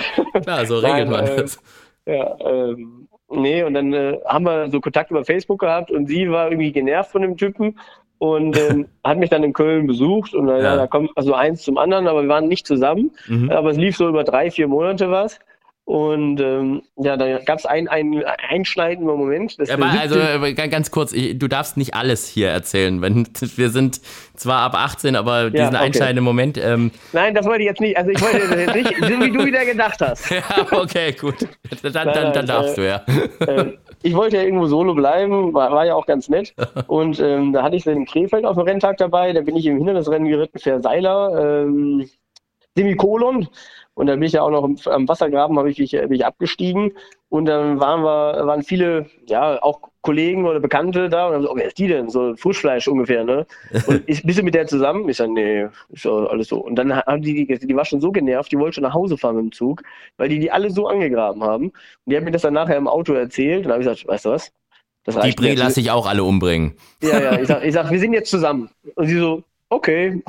Klar, so regelt Nein, man äh, das. Ja, ähm, nee, und dann äh, haben wir so Kontakt über Facebook gehabt und sie war irgendwie genervt von dem Typen und ähm, hat mich dann in Köln besucht und äh, ja. da kommt also eins zum anderen, aber wir waren nicht zusammen. Mhm. Aber es lief so über drei, vier Monate was. Und ähm, ja, da gab es einen, einen einschneidenden Moment. Ja, aber also äh, ganz kurz, ich, du darfst nicht alles hier erzählen. Wenn, wir sind zwar ab 18, aber diesen ja, okay. einschneidenden Moment. Ähm, Nein, das wollte ich jetzt nicht. Also ich wollte jetzt nicht, so wie du wieder gedacht hast. ja, okay, gut. Dann, dann, dann, dann darfst äh, du, ja. Äh, ich wollte ja irgendwo solo bleiben, war, war ja auch ganz nett. Und ähm, da hatte ich den Krefeld auf dem Renntag dabei, da bin ich im Hindernisrennen geritten, Verseiler, ähm, Semikolon. Und dann bin ich ja auch noch am Wassergraben, habe ich mich, bin ich abgestiegen. Und dann waren wir, waren viele, ja, auch Kollegen oder Bekannte da und dann so, oh, wer ist die denn? So Frischfleisch ungefähr, ne? Und ich, bist du mit der zusammen? Ich sage, nee, ist ja alles so. Und dann haben die, die, die war schon so genervt, die wollte schon nach Hause fahren mit dem Zug, weil die die alle so angegraben haben. Und die hat mir das dann nachher im Auto erzählt. Und dann habe ich gesagt, weißt du was? Das die Brie lasse ich auch alle umbringen. Ja, ja, ich sag, ich sag, wir sind jetzt zusammen. Und sie so, okay.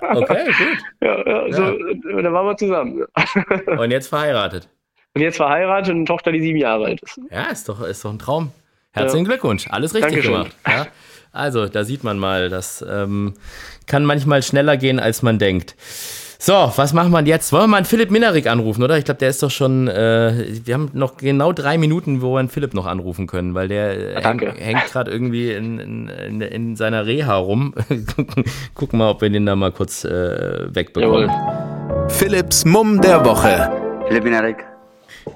Okay, gut. Ja, ja, so, ja. dann waren wir zusammen. Und jetzt verheiratet. Und jetzt verheiratet und eine Tochter, die sieben Jahre alt ist. Ja, ist doch, ist doch ein Traum. Herzlichen. Glückwunsch, alles richtig Dankeschön. gemacht. Ja? Also, da sieht man mal, das ähm, kann manchmal schneller gehen, als man denkt. So, was machen wir jetzt? Wollen wir mal einen Philipp Minerik anrufen, oder? Ich glaube, der ist doch schon, äh, wir haben noch genau drei Minuten, wo wir einen Philipp noch anrufen können, weil der häng, hängt gerade irgendwie in, in, in, seiner Reha rum. Gucken mal, ob wir den da mal kurz äh, wegbekommen. Jawohl. Philipps Mumm der Woche. Philipp Minerik.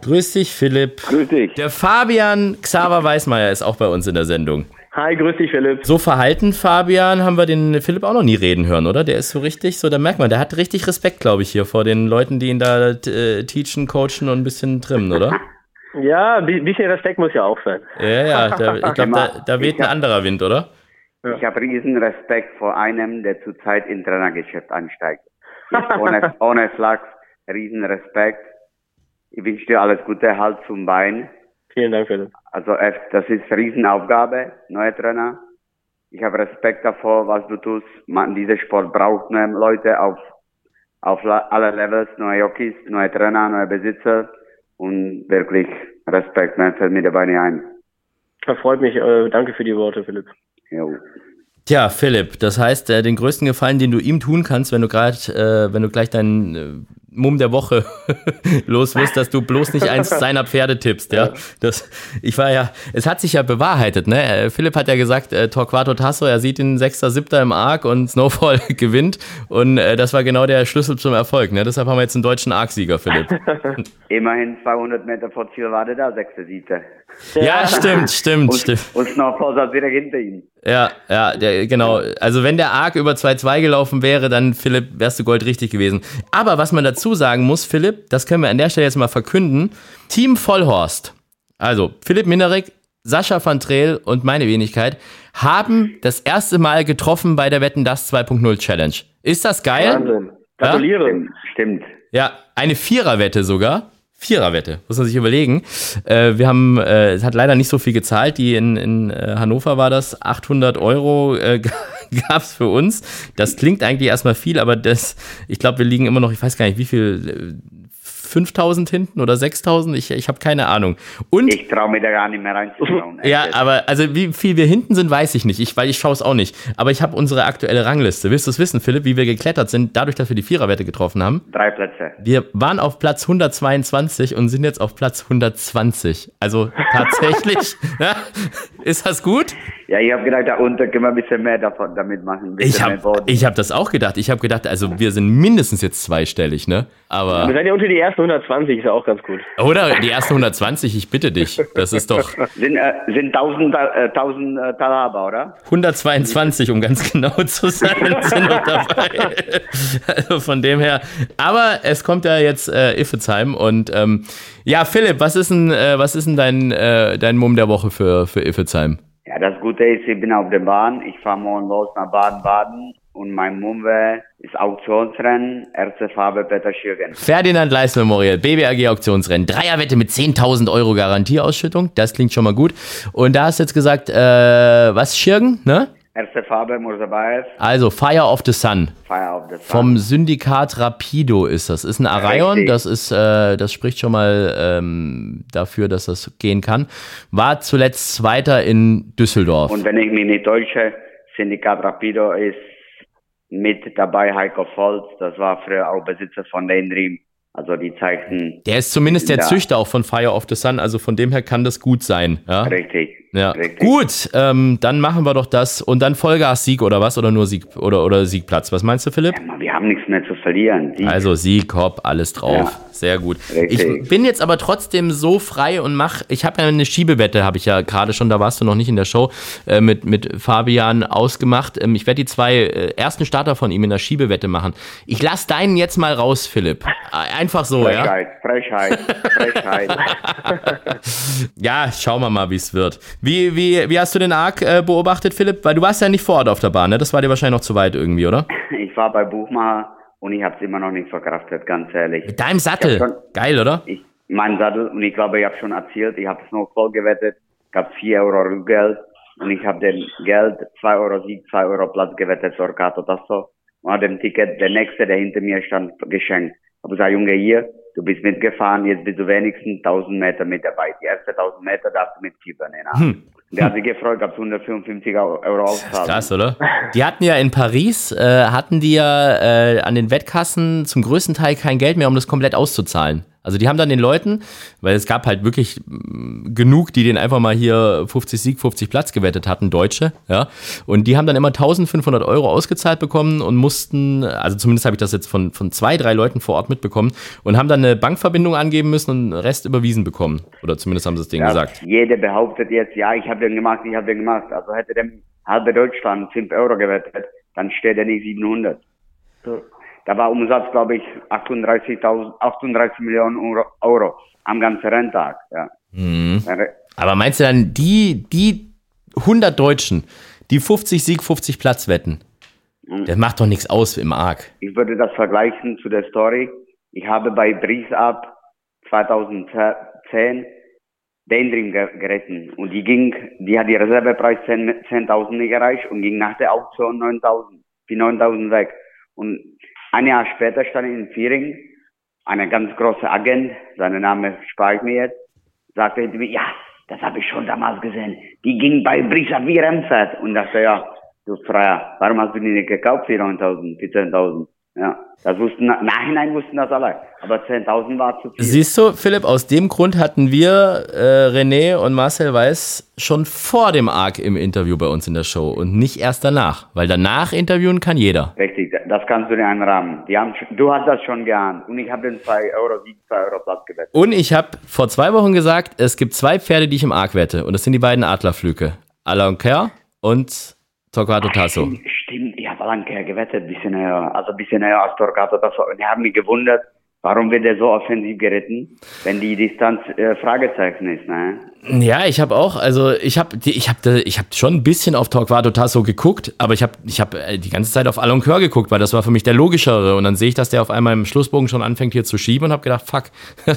Grüß dich, Philipp. Grüß dich. Der Fabian Xaver Weismeier ist auch bei uns in der Sendung. Hi, grüß dich, Philipp. So verhalten, Fabian, haben wir den Philipp auch noch nie reden hören, oder? Der ist so richtig, so, da merkt man, der hat richtig Respekt, glaube ich, hier vor den Leuten, die ihn da äh, teachen, coachen und ein bisschen trimmen, oder? Ja, ein bisschen Respekt muss ja auch sein. Ja, ja, da, ich glaube, da, da weht ein anderer Wind, oder? Ich habe riesen Respekt vor einem, der zurzeit in Trainergeschäft einsteigt. ohne, ohne Flachs, riesen Respekt. Ich wünsche dir alles Gute, Halt zum Bein. Vielen Dank, Philipp. Also das ist eine Riesenaufgabe, neuer Trainer. Ich habe Respekt davor, was du tust. Man, dieser Sport braucht neue Leute auf, auf alle Levels, neue Jockeys, neue Trainer, neue Besitzer und wirklich Respekt, man fällt mir dabei nicht ein. Das freut mich. Äh, danke für die Worte, Philipp. Jo. Tja, Philipp, das heißt, äh, den größten Gefallen, den du ihm tun kannst, wenn du gerade, äh, wenn du gleich deinen äh, Mumm der Woche los wirst, dass du bloß nicht eins seiner Pferde tippst, ja. Das, ich war ja, es hat sich ja bewahrheitet, ne? Äh, Philipp hat ja gesagt, äh, Torquato Tasso, er sieht ihn Sechster, Siebter im Arc und Snowfall gewinnt und äh, das war genau der Schlüssel zum Erfolg, ne? Deshalb haben wir jetzt einen deutschen Arc-Sieger, Philipp. Immerhin 200 Meter vor Ziel war der da, Sechster, Siebter. Ja, stimmt, stimmt, und, stimmt. Und Snowfall saß wieder hinter ihm. Ja, ja, der, genau. Also wenn der Arc über 2-2 gelaufen wäre, dann Philipp, wärst du Gold richtig gewesen. Aber was man dazu sagen muss, Philipp, das können wir an der Stelle jetzt mal verkünden. Team Vollhorst, also Philipp Minerik, Sascha van Treel und meine Wenigkeit, haben das erste Mal getroffen bei der Wetten Das 2.0 Challenge. Ist das geil? Wahnsinn. Gratuliere. Ja? Stimmt. Ja, eine Viererwette sogar. Viererwette, muss man sich überlegen. Äh, wir haben, äh, es hat leider nicht so viel gezahlt. Die in, in äh, Hannover war das 800 Euro äh, gab es für uns. Das klingt eigentlich erstmal viel, aber das, ich glaube, wir liegen immer noch, ich weiß gar nicht, wie viel, 5000 hinten oder 6000, ich, ich habe keine Ahnung. Und ich traue mir da gar nicht mehr reinzuschauen. ja, aber also wie viel wir hinten sind, weiß ich nicht, ich, weil ich schaue es auch nicht. Aber ich habe unsere aktuelle Rangliste. Willst du es wissen, Philipp, wie wir geklettert sind, dadurch, dass wir die Viererwette getroffen haben? Drei Plätze. Wir waren auf Platz 122 und sind jetzt auf Platz 120. Also tatsächlich, ja, ist das gut? Ja, ich habe gedacht, da unten können wir ein bisschen mehr davon damit machen. Ich habe hab das auch gedacht. Ich habe gedacht, also wir sind mindestens jetzt zweistellig, ne? Aber. Wir sind ja unter die ersten 120, ist ja auch ganz gut. Oder die ersten 120, ich bitte dich. Das ist doch. sind, äh, sind 1000, äh, 1000 äh, Talaba, oder? 122, um ganz genau zu sein, sind noch dabei. also von dem her. Aber es kommt ja jetzt äh, Iffezheim und ähm, ja, Philipp, was ist denn, äh, was ist denn dein, äh, dein Mumm der Woche für, für Iffezheim? Ja, das Gute ist, ich bin auf der Bahn. Ich fahre morgen los nach Baden-Baden und mein Mumwe ist Auktionsrennen, erste Farbe Peter Schürgen. Ferdinand Leis Memorial, BBAG Auktionsrennen. Dreierwette mit 10.000 Euro Garantieausschüttung. Das klingt schon mal gut. Und da hast du jetzt gesagt, äh, was Schirgen, ne? Erste Farbe Mursabayev, Also Fire of the Sun. Fire of the Sun. Vom Syndikat Rapido ist das. Ist ein Arion, Richtig. das ist, äh, das spricht schon mal ähm, dafür, dass das gehen kann. War zuletzt Zweiter in Düsseldorf. Und wenn ich mich nicht täusche, Syndikat Rapido ist mit dabei Heiko Volz, das war früher auch Besitzer von Daydream. Also die zeigten der ist zumindest der Ja. Züchter auch von Fire of the Sun, also von dem her kann das gut sein. Ja, richtig. Ja. richtig. gut. Ähm, dann machen wir doch das und dann Vollgas Sieg oder was oder nur Sieg oder oder Siegplatz. Was meinst du, Philipp? Ja, wir haben nichts mehr zu verlieren. Die, Also Sieg, Hopp, alles drauf. Ja. Sehr gut. Richtig. Ich bin jetzt aber trotzdem so frei und mach, ich habe ja eine Schiebewette, habe ich ja gerade schon, da warst du noch nicht in der Show, äh, mit, mit Fabian ausgemacht. Ähm, ich werde die zwei äh, ersten Starter von ihm in der Schiebewette machen. Ich lass deinen jetzt mal raus, Philipp. Äh, Einfach so, ja? Frechheit, Frechheit, Frechheit. Ja, schauen wir mal, wie es wird. Wie, wie, wie hast du den Arc äh, beobachtet, Philipp? Weil du warst ja nicht vor Ort auf der Bahn, ne? Das war dir wahrscheinlich noch zu weit irgendwie, oder? ich war bei Buchmacher und ich habe es immer noch nicht verkraftet, ganz ehrlich. Mit deinem Sattel. Schon. Geil, oder? Ich, mein Sattel, und ich glaube, ich habe schon erzählt, ich habe es noch voll gewettet, gab 4 Euro Rückgeld und ich habe den Geld 2 Euro Sieg, 2 Euro Platz gewettet für Kato Tasso und hat dem Ticket der Nächste, der hinter mir stand, geschenkt. Habe gesagt, Junge, hier, du bist mitgefahren, jetzt bist du wenigstens 1000 Meter mit dabei. Die ersten 1000 Meter darfst du mitfiebern. Ja. Hm. Der hat sich gefreut, gab 155 Euro Auszahlung. Krass, oder? Die hatten ja in Paris, äh, hatten die ja äh, an den Wettkassen zum größten Teil kein Geld mehr, um das komplett auszuzahlen. Also die haben dann den Leuten, weil es gab halt wirklich mm, genug, die den einfach mal hier 50 Sieg, 50 Platz gewettet hatten, Deutsche, ja. Und die haben dann immer 1500 Euro ausgezahlt bekommen und mussten, also zumindest habe ich das jetzt von, von zwei, drei Leuten vor Ort mitbekommen und haben dann eine Bankverbindung angeben müssen und den Rest überwiesen bekommen. Oder zumindest haben sie es denen Ja, gesagt. Jeder behauptet jetzt, ja, ich habe den gemacht, ich habe den gemacht. Also hätte dem halbe Deutschland 5 Euro gewettet, dann steht er nicht 700. So. Da war Umsatz, glaube ich, 38.000, 38 Millionen Euro, am ganzen Renntag. Ja. Mhm. Aber meinst du dann, die, die 100 Deutschen, die 50 Sieg, 50 Platz wetten, das macht doch nichts aus im Arc. Ich würde das vergleichen zu der Story. Ich habe bei Breeze Up 2010 den Dream ge- geritten und die ging, die hat die Reservepreis 10 10.000 nicht erreicht und ging nach der Auktion 9.000, die 9.000 weg. Und ein Jahr später stand in Viering, ein ganz großer Agent, sein Name spare ich mir jetzt, sagte mir, ja, das habe ich schon damals gesehen. Die ging bei Up wie Rennpferd und dachte, ja, du Freier, warum hast du die nicht gekauft für 9.000, für 10.000? Ja, das wussten, nachhinein wussten das alle. Aber 10.000 war zu viel. Siehst du, Philipp, aus dem Grund hatten wir äh, René und Marcel Weiß schon vor dem Arc im Interview bei uns in der Show und nicht erst danach. Weil danach interviewen kann jeder. Richtig, das kannst du dir einrahmen. Die haben, du hast das schon geahnt. Und ich habe den 2 Euro, Sieg, 2 Euro Platz gewettet. Und ich habe vor zwei Wochen gesagt, es gibt zwei Pferde, die ich im Arc wette. Und das sind die beiden Adlerflüge. Alain Kerr und Torquato Tasso. Lange gewettet, bisschen höher, also bisschen höher als Torquato. War, und ich habe mich gewundert, warum wird der so offensiv geritten, wenn die Distanz äh, Fragezeichen ist, ne? Ja, ich habe auch, also ich habe ich hab, ich hab schon ein bisschen auf Torquato Tasso geguckt, aber ich habe ich hab äh, die ganze Zeit auf Alon Coeur geguckt, weil das war für mich der logischere. Und dann sehe ich, dass der auf einmal im Schlussbogen schon anfängt hier zu schieben und habe gedacht, fuck,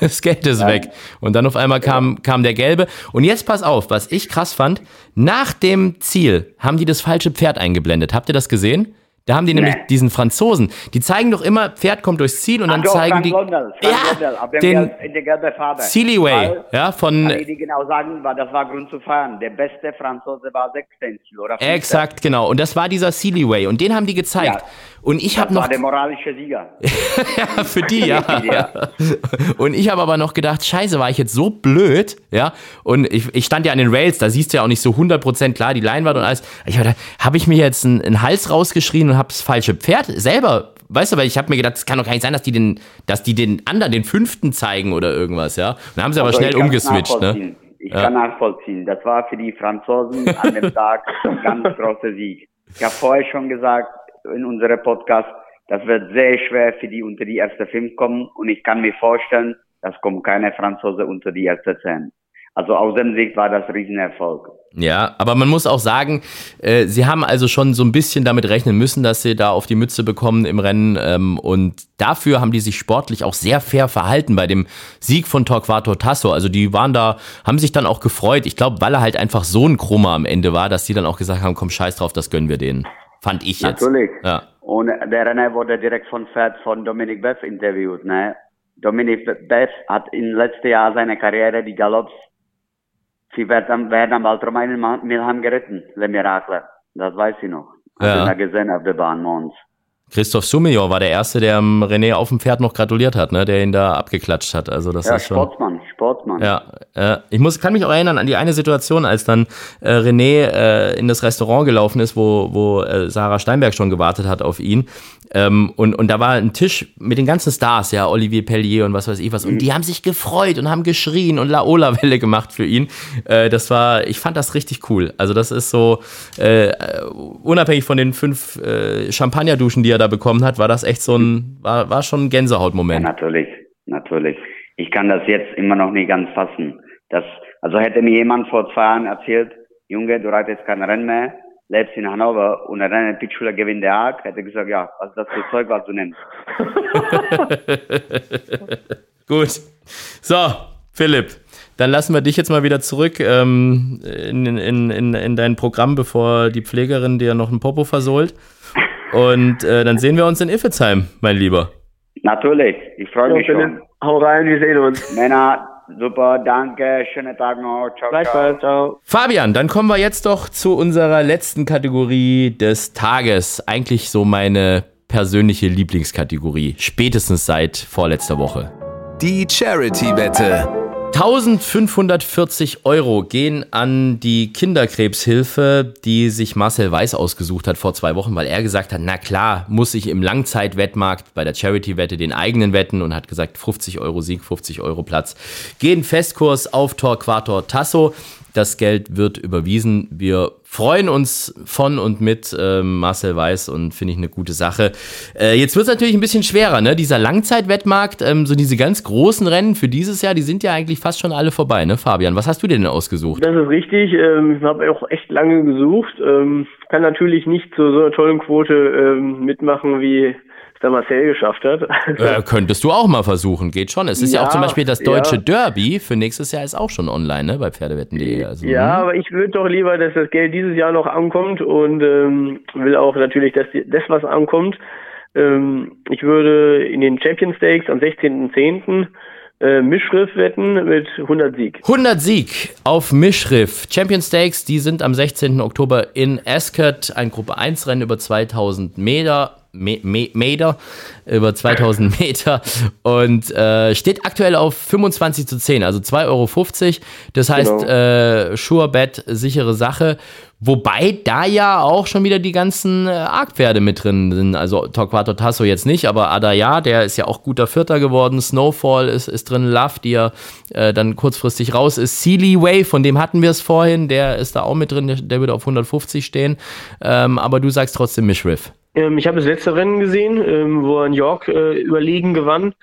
das Geld ist weg. Und dann auf einmal kam, kam der Gelbe. Und jetzt pass auf, was ich krass fand, nach dem Ziel haben die das falsche Pferd eingeblendet. Habt ihr das gesehen? Da haben die nämlich diesen Franzosen, die zeigen doch immer, Pferd kommt durchs Ziel und dann Ach doch, zeigen Frank die Blondel, Frank ja, dem den der gelben Farbe. Seelyway, Weil- ja, von Kann ich dir genau sagen, war, das war Grund zu feiern. Der beste Franzose war 16 oder 15. Exakt, genau. Und das war dieser Seelyway. Und den haben die gezeigt. Ja. Und ich habe noch war der moralische Sieger. ja, für die, ja. Ja. Und ich habe aber noch gedacht, scheiße, war ich jetzt so blöd, ja. Und ich, ich stand ja an den Rails, da siehst du ja auch nicht so 100% klar die Leinwand und alles. Ich habe hab ich mir jetzt einen, einen Hals rausgeschrien und habe das falsche Pferd selber, weißt du, weil ich habe mir gedacht, es kann doch gar nicht sein, dass die den, dass die den anderen, den fünften zeigen oder irgendwas, ja. Und dann haben sie aber Also schnell umgeswitcht, ne? Ich Ja. kann nachvollziehen. Das war für die Franzosen an dem Tag ein ganz großer Sieg. Ich habe vorher schon gesagt in unserem Podcast, das wird sehr schwer für die unter die erste fünf kommen und ich kann mir vorstellen, das kommt keine Franzose unter die erste zehn. Also aus dem Sicht war das Riesenerfolg. Ja, aber man muss auch sagen, äh, sie haben also schon so ein bisschen damit rechnen müssen, dass sie da auf die Mütze bekommen im Rennen. Ähm, und dafür haben die sich sportlich auch sehr fair verhalten bei dem Sieg von Torquato Tasso. Also die waren da, haben sich dann auch gefreut. Ich glaube, weil er halt einfach so ein Krummer am Ende war, dass die dann auch gesagt haben, komm, scheiß drauf, das gönnen wir denen. Fand ich jetzt. Natürlich. Ja. Und der Renner wurde direkt von Pferd von Dominik Beff interviewt. Ne? Dominik Beff hat im letzten Jahr seiner Karriere die Galopps Sie werden, werden am Altromeinen Milham geritten, Le Miracle. Das weiß ich noch. Ja. Hab ich gesehen auf der Bahn morgens. Christoph Soumillon war der Erste, der René auf dem Pferd noch gratuliert hat, ne? der ihn da abgeklatscht hat. Also das ja, ist schon. Sportsmann, Sportsmann. Ja, äh, ich muss, kann mich auch erinnern an die eine Situation, als dann äh, René äh, in das Restaurant gelaufen ist, wo, wo äh, Sarah Steinberg schon gewartet hat auf ihn. Ähm, und, und da war ein Tisch mit den ganzen Stars, ja, Olivier Pellier und was weiß ich was. Und die haben sich gefreut und haben geschrien und Laola-Welle gemacht für ihn. Äh, das war, ich fand das richtig cool. Also das ist so, äh, unabhängig von den fünf äh, Champagnerduschen, die er da bekommen hat, war das echt so ein, war, war schon ein Ja, Gänsehautmoment. natürlich, natürlich. Ich kann das jetzt immer noch nicht ganz fassen. Das, also hätte mir jemand vor zwei Jahren erzählt, Junge, du reitest kein Rennen mehr, lebst in Hannover und eine Pitschule gewinnt der Arc, hätte ich gesagt, ja, was ist das für Zeug, was du nimmst? Gut. So, Philipp, dann lassen wir dich jetzt mal wieder zurück ähm, in, in, in, in dein Programm, bevor die Pflegerin dir noch ein Popo versohlt. Und äh, dann sehen wir uns in Iffezheim, mein Lieber. Natürlich, ich freue mich schon. Hau rein, wir sehen uns. Männer, super, danke, schönen Tag noch, ciao, ciao. Ciao. Fabian, dann kommen wir jetzt doch zu unserer letzten Kategorie des Tages. Eigentlich so meine persönliche Lieblingskategorie, spätestens seit vorletzter Woche. Die Charity-Wette. 1540 Euro gehen an die Kinderkrebshilfe, die sich Marcel Weiß ausgesucht hat vor zwei Wochen, weil er gesagt hat, na klar, muss ich im Langzeitwettmarkt bei der Charity-Wette den eigenen wetten und hat gesagt, 50 Euro Sieg, 50 Euro Platz. Gehen Festkurs auf Torquator Tasso. Das Geld wird überwiesen. Wir freuen uns von und mit ähm, Marcel Weiß und finde ich eine gute Sache. Äh, jetzt wird es natürlich ein bisschen schwerer, ne? Dieser Langzeitwettmarkt, ähm, so diese ganz großen Rennen für dieses Jahr, die sind ja eigentlich fast schon alle vorbei, ne, Fabian? Was hast du dir denn ausgesucht? Das ist richtig. Ähm, ich habe auch echt lange gesucht. Ähm, kann natürlich nicht zu so einer tollen Quote ähm, mitmachen, wie der Marcel geschafft hat. Äh, könntest du auch mal versuchen, geht schon. Es ist ja, auch Ja, zum Beispiel das ja. deutsche Derby für nächstes Jahr ist auch schon online, ne, bei Pferdewetten.de. Also, Ja, hm. aber ich würde doch lieber, dass das Geld dieses Jahr noch ankommt und ähm, will auch natürlich, dass die- das, was ankommt. Ähm, ich würde in den Champion Stakes am 16.10. Äh, Mischriff wetten mit 100 Sieg. 100 Sieg auf Mischriff. Champion Stakes, die sind am 16. Oktober in Ascot. Ein Gruppe 1 Rennen über 2000 Meter. Me Me Meter, über 2000 Meter und äh, steht aktuell auf 25 zu 10, also 2,50 Euro. Das heißt, Genau. äh, Sure Bet, sichere Sache. Wobei da ja auch schon wieder die ganzen äh, Argpferde mit drin sind. Also Torquato Tasso jetzt nicht, aber Adaya, der ist ja auch guter Vierter geworden. Snowfall ist, ist drin. Love, die ja äh, dann kurzfristig raus ist. Sealy Way, von dem hatten wir es vorhin, der ist da auch mit drin. Der, der wird auf 150 stehen. Ähm, aber du sagst trotzdem Mischriff. Ähm, ich habe das letzte Rennen gesehen, ähm, wo er in York äh, überlegen gewann.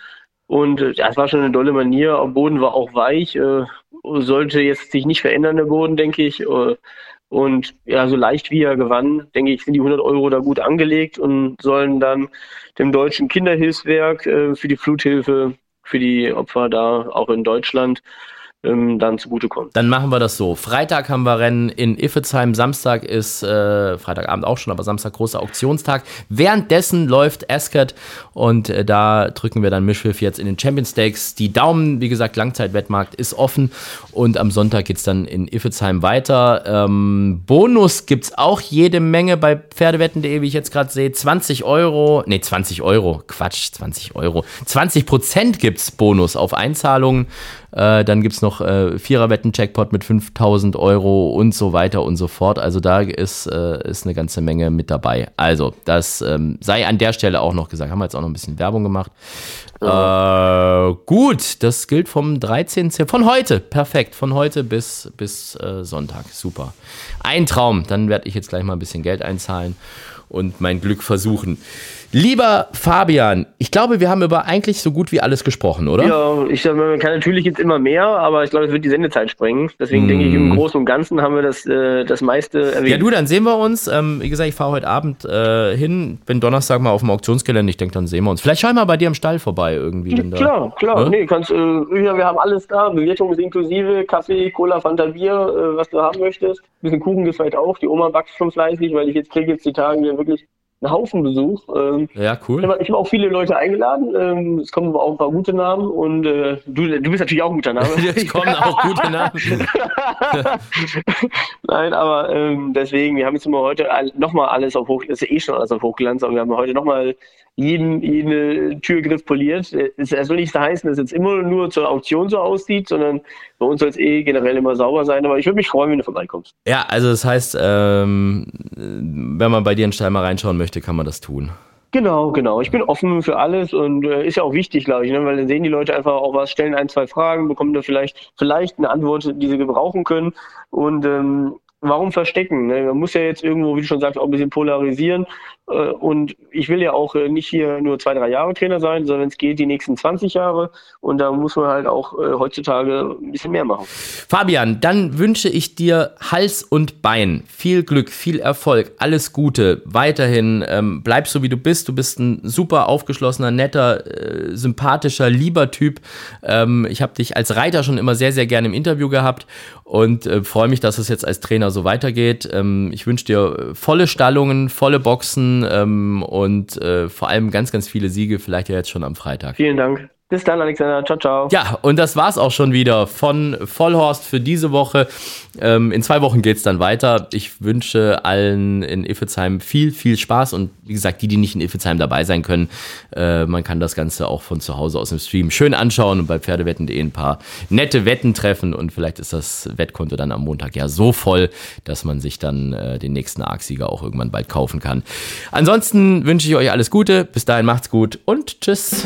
Und äh, ja, es war schon eine dolle Manier. Am Boden war auch weich. Äh, sollte jetzt sich nicht verändern, der Boden, denke ich. Äh, und ja, so leicht wie er gewann, denke ich, sind die 100 Euro da gut angelegt und sollen dann dem Deutschen Kinderhilfswerk äh, für die Fluthilfe, für die Opfer da auch in Deutschland ähm, dann zugutekommen. Dann machen wir das so. Freitag haben wir Rennen in Iffezheim. Samstag ist, äh, Freitagabend auch schon, aber Samstag großer Auktionstag. Währenddessen läuft Ascot und äh, da drücken wir dann Mischwolf jetzt in den Champion Stakes. Die Daumen, wie gesagt, Langzeitwettmarkt ist offen und am Sonntag geht's dann in Iffezheim weiter. Ähm, Bonus gibt's auch jede Menge bei Pferdewetten.de, wie ich jetzt gerade sehe. 20 Euro, nee, 20 Euro, Quatsch, 20 Euro. 20 Prozent gibt's Bonus auf Einzahlungen. Äh, dann gibt's noch äh, Viererwetten-Jackpot mit 5000 Euro und so weiter und so fort. Also da ist, äh, ist eine ganze Menge mit dabei. Also, das ähm, sei an der Stelle auch noch gesagt. Haben wir jetzt auch noch ein bisschen Werbung gemacht. Äh, gut, das gilt vom 13. Ze- Von heute, perfekt. Von heute bis, bis äh, Sonntag. Super. Ein Traum. Dann werde ich jetzt gleich mal ein bisschen Geld einzahlen und mein Glück versuchen. Lieber Fabian, ich glaube, wir haben über eigentlich so gut wie alles gesprochen, oder? Ja, ich sag mal, man kann natürlich jetzt immer mehr, aber ich glaube, es wird die Sendezeit sprengen. Deswegen mm. denke ich, im mhm. Großen und Ganzen haben wir das, äh, das meiste erwähnt. Ja, du, dann sehen wir uns. Ähm, wie gesagt, ich fahre heute Abend äh, hin, bin Donnerstag mal auf dem Auktionsgelände. Ich denke, dann sehen wir uns. Vielleicht schauen wir bei dir im Stall vorbei irgendwie. Ja, klar, klar. Ne? Nee, kannst, äh, wir haben alles da. Bewirtung ist inklusive. Kaffee, Cola, Fanta, Bier, äh, was du haben möchtest. Ein bisschen Kuchen gibt vielleicht auch. Die Oma backt schon fleißig, weil ich jetzt kriege jetzt die Tage wirklich einen Haufen Besuch. Ähm, ja, cool. Ich habe auch viele Leute eingeladen. Ähm, es kommen auch ein paar gute Namen und äh, du, du bist natürlich auch ein guter Name. es kommen auch gute Namen. Nein, aber ähm, deswegen, wir haben jetzt immer heute nochmal alles auf Hochglanz, das ist eh schon alles auf Hochglanz, aber wir haben heute nochmal jeden, jeden Türgriff poliert. Es soll nicht heißen, dass es jetzt immer nur zur Auktion so aussieht, sondern bei uns soll es eh generell immer sauber sein. Aber ich würde mich freuen, wenn du vorbeikommst. Ja, also das heißt, ähm, wenn man bei dir in Stein mal reinschauen möchte, kann man das tun. Genau, genau. Ich bin offen für alles und äh, ist ja auch wichtig, glaube ich, ne? weil dann sehen die Leute einfach auch was, stellen ein, zwei Fragen, bekommen da vielleicht, vielleicht eine Antwort, die sie gebrauchen können. Und ähm, warum verstecken? Ne? Man muss ja jetzt irgendwo, wie du schon sagst, auch ein bisschen polarisieren. Äh, und ich will ja auch äh, nicht hier nur zwei, drei Jahre Trainer sein, sondern es geht die nächsten 20 Jahre. Und da muss man halt auch äh, heutzutage ein bisschen mehr machen. Fabian, dann wünsche ich dir Hals und Bein. Viel Glück, viel Erfolg, alles Gute. Weiterhin ähm, bleib so, wie du bist. Du bist ein super aufgeschlossener, netter, äh, sympathischer, lieber Typ. Ähm, ich habe dich als Reiter schon immer sehr, sehr gerne im Interview gehabt und äh, freue mich, dass es jetzt als Trainer so weitergeht. Ähm, ich wünsche dir volle Stallungen, volle Boxen ähm, und äh, vor allem ganz, ganz viele Siege, vielleicht ja jetzt schon am Freitag. Vielen Dank. Bis dann, Alexander. Ciao, ciao. Ja, und das war's auch schon wieder von Vollhorst für diese Woche. Ähm, in zwei Wochen geht's dann weiter. Ich wünsche allen in Iffezheim viel, viel Spaß und wie gesagt, die, die nicht in Iffezheim dabei sein können, äh, man kann das Ganze auch von zu Hause aus dem Stream schön anschauen und bei Pferdewetten.de ein paar nette Wetten treffen und vielleicht ist das Wettkonto dann am Montag ja so voll, dass man sich dann äh, den nächsten Arc-Sieger auch irgendwann bald kaufen kann. Ansonsten wünsche ich euch alles Gute. Bis dahin macht's gut und tschüss.